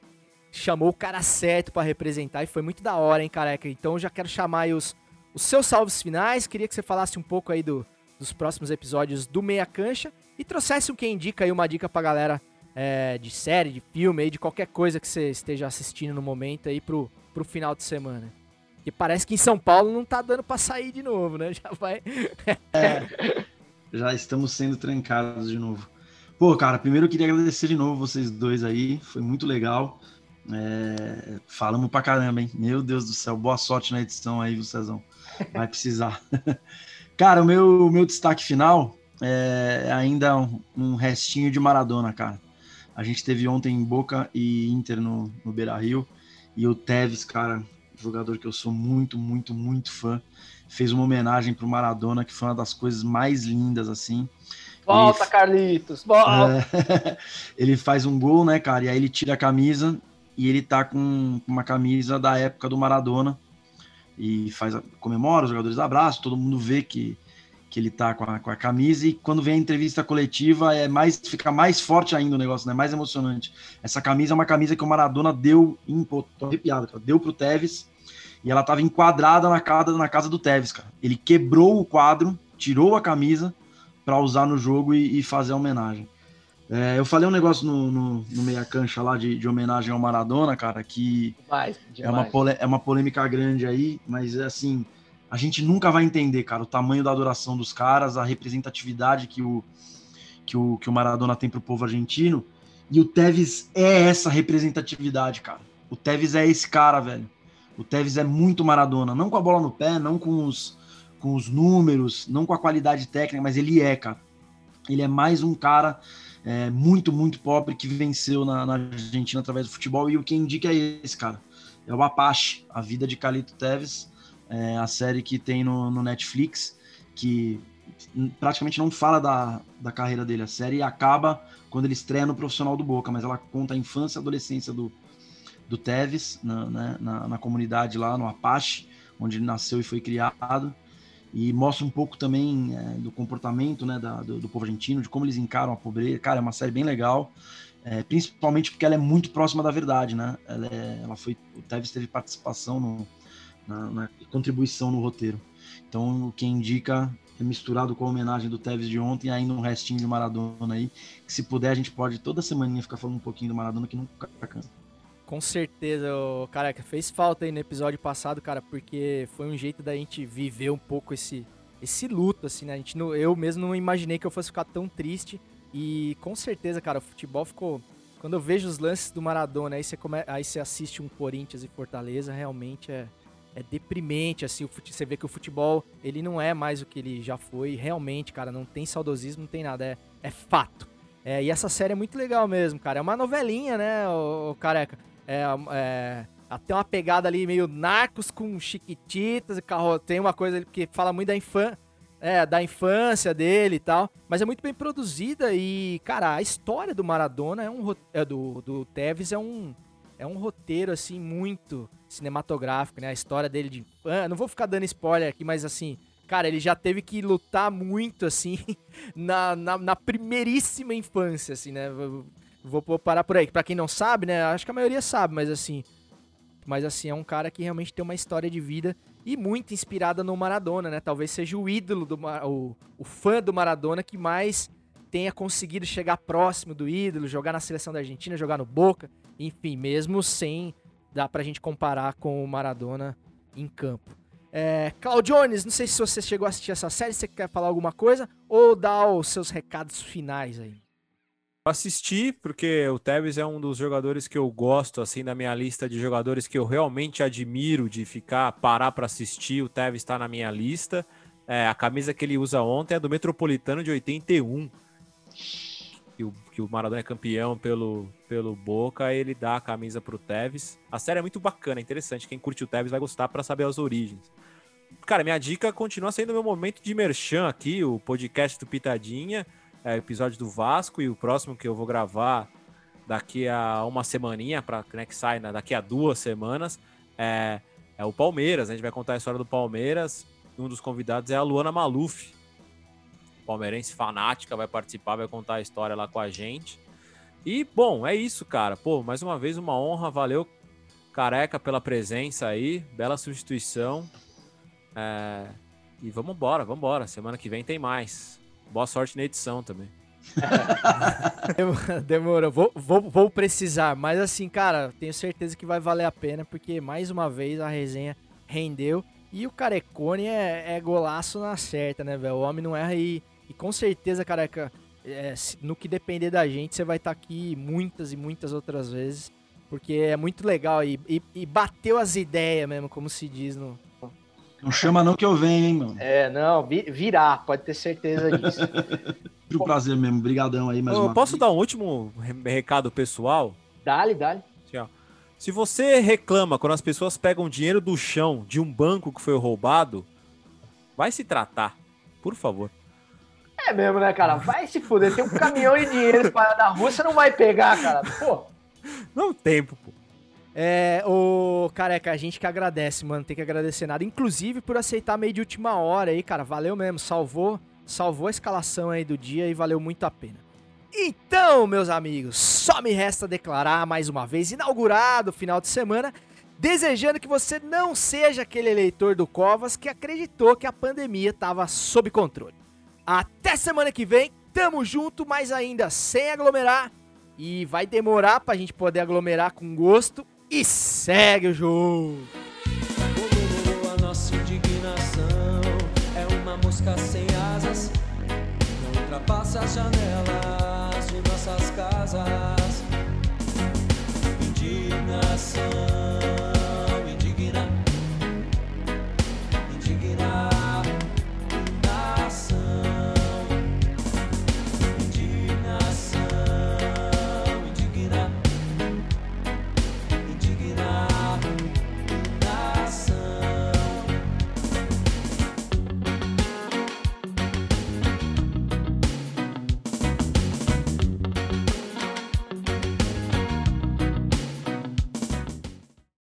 chamou o cara certo pra representar e foi muito da hora, hein, careca. Então já quero chamar aí os, os seus salves finais, queria que você falasse um pouco aí do, dos próximos episódios do Meia Cancha e trouxesse um quem indica aí uma dica pra galera é, de série, de filme aí, de qualquer coisa que você esteja assistindo no momento aí pro, pro final de semana. E parece que em São Paulo não tá dando pra sair de novo, né? Já vai. Já estamos sendo trancados de novo. Pô, cara, primeiro eu queria agradecer de novo vocês dois aí, foi muito legal. É, falamos pra caramba, hein? Meu Deus do céu, boa sorte na edição aí, viu, Cezão? Vai precisar. cara, o meu, o meu destaque final é ainda um, um restinho de Maradona, cara. A gente teve ontem Boca e Inter no, no Beira Rio, e o Tevez, cara, jogador que eu sou muito, muito, muito fã, fez uma homenagem pro Maradona, que foi uma das coisas mais lindas, assim. Volta, Carlitos, volta. É, ele faz um gol, né, cara? E aí ele tira a camisa e ele tá com uma camisa da época do Maradona e faz comemora, os jogadores abraçam, todo mundo vê que, que ele tá com a, com a camisa e quando vem a entrevista coletiva é mais fica mais forte ainda o negócio, né? Mais emocionante. Essa camisa é uma camisa que o Maradona deu, em, pô, tô arrepiado, cara, deu pro Tevez e ela tava enquadrada na casa, na casa do Tevez, cara. Ele quebrou o quadro, tirou a camisa para usar no jogo e, e fazer a homenagem. É, eu falei um negócio no, no, no meia cancha lá de, de homenagem ao Maradona, cara, que Demais, é uma, demais. é uma polêmica grande aí, mas assim, a gente nunca vai entender, cara, o tamanho da adoração dos caras, a representatividade que o, que o, que o Maradona tem pro povo argentino. E o Tevez é essa representatividade, cara. O Tevez é esse cara, velho. O Tevez é muito Maradona, não com a bola no pé, não com os, com os números, não com a qualidade técnica, mas ele é, cara. Ele é mais um cara é, muito, muito pobre que venceu na, na Argentina através do futebol. E o que indica é esse, cara. É o Apache, a vida de Calito Teves, é, a série que tem no, no Netflix, que praticamente não fala da, da carreira dele. A série acaba quando ele estreia no profissional do Boca, mas ela conta a infância e adolescência do, do Teves na, né, na, na comunidade lá no Apache, onde ele nasceu e foi criado. E mostra um pouco também é, do comportamento né, da, do, do povo argentino, de como eles encaram a pobreza. Cara, é uma série bem legal, é, principalmente porque ela é muito próxima da verdade, né? Ela, é, ela foi, o Tevez teve participação no, na, na contribuição no roteiro. Então, quem indica é misturado com a homenagem do Tevez de ontem, ainda um restinho de Maradona aí, que se puder a gente pode toda semana ficar falando um pouquinho do Maradona que nunca cansa. Com certeza, careca, fez falta aí no episódio passado, cara, porque foi um jeito da gente viver um pouco esse, esse luto, assim, né? A gente não, eu mesmo não imaginei que eu fosse ficar tão triste. E com certeza, cara, o futebol ficou. Quando eu vejo os lances do Maradona, aí você, come, aí você assiste um Corinthians e Fortaleza, realmente é, é deprimente, assim, você vê que o futebol, ele não é mais o que ele já foi, realmente, cara, não tem saudosismo, não tem nada, é, é fato. É, e essa série é muito legal mesmo, cara, é uma novelinha, né, o, o careca? É, é, até uma pegada ali meio narcos com chiquititas, carro, tem uma coisa que fala muito da infância, é, da infância dele e tal, mas é muito bem produzida e, cara, a história do Maradona é um é, do, do Tevez é um é um roteiro assim muito cinematográfico, né? A história dele de infância, não vou ficar dando spoiler aqui, mas assim, cara, ele já teve que lutar muito, assim, na, na, na primeiríssima infância, assim, né? Vou, vou parar por aí. Pra quem não sabe, né? Acho que a maioria sabe, mas assim. Mas assim, é um cara que realmente tem uma história de vida e muito inspirada no Maradona, né? Talvez seja o ídolo do o, o fã do Maradona que mais tenha conseguido chegar próximo do ídolo, jogar na seleção da Argentina, jogar no Boca, enfim, mesmo sem dá pra gente comparar com o Maradona em campo. É, Claudiones, não sei se você chegou a assistir essa série, você quer falar alguma coisa ou dar os seus recados finais aí? Assisti, porque o Tevez é um dos jogadores que eu gosto, assim, da minha lista de jogadores que eu realmente admiro de ficar, parar para assistir. O Tevez está na minha lista. É, a camisa que ele usa ontem é do Metropolitano de 81. Que o, que o Maradona é campeão pelo, pelo Boca, ele dá a camisa pro Tevez. A série é muito bacana, é interessante. Quem curte o Tevez vai gostar para saber as origens. Cara, minha dica continua sendo meu momento de merchan aqui, o podcast do Pitadinha é, episódio do Vasco e o próximo que eu vou gravar daqui a uma semaninha, para né, que sai né, daqui a duas semanas, é, é o Palmeiras. A gente vai contar a história do Palmeiras. Um dos convidados é a Luana Maluf, palmeirense fanática, vai participar, vai contar a história lá com a gente. E, bom, é isso, cara. Pô, mais uma vez uma honra, valeu, careca, pela presença aí, bela substituição. É... E vamos embora, vamos embora. Semana que vem tem mais. Boa sorte na edição também. Demorou, vou, vou, vou precisar, mas assim, cara, tenho certeza que vai valer a pena, porque mais uma vez a resenha rendeu. E o Carecone é, é golaço na certa, né, velho? O homem não erra aí. E com certeza, careca, é, no que depender da gente, você vai estar tá aqui muitas e muitas outras vezes. Porque é muito legal e, e, e bateu as ideias mesmo, como se diz no, não chama não que eu venho, hein, mano. É, não, virá, pode ter certeza disso. um prazer mesmo, brigadão aí mais eu uma Posso vez. dar um último recado pessoal? Dale, dale. Se você reclama quando as pessoas pegam dinheiro do chão de um banco que foi roubado, vai se tratar, por favor. É mesmo, né, cara? Vai se fuder. Tem um caminhão de dinheiro na rua, você não vai pegar, cara. Pô. Não tempo, pô. É, o careca, a gente que agradece, mano, tem que agradecer nada, inclusive por aceitar meio de última hora aí, cara, valeu mesmo, salvou, salvou a escalação aí do dia e valeu muito a pena. Então, meus amigos, só me resta declarar mais uma vez inaugurado o final de semana, desejando que você não seja aquele eleitor do Covas que acreditou que a pandemia estava sob controle. Até semana que vem, tamo junto, mas ainda sem aglomerar. E vai demorar pra gente poder aglomerar com gosto e segue o jogo. É sem asas, não ultrapassa as janelas de nossas casas. Indignação.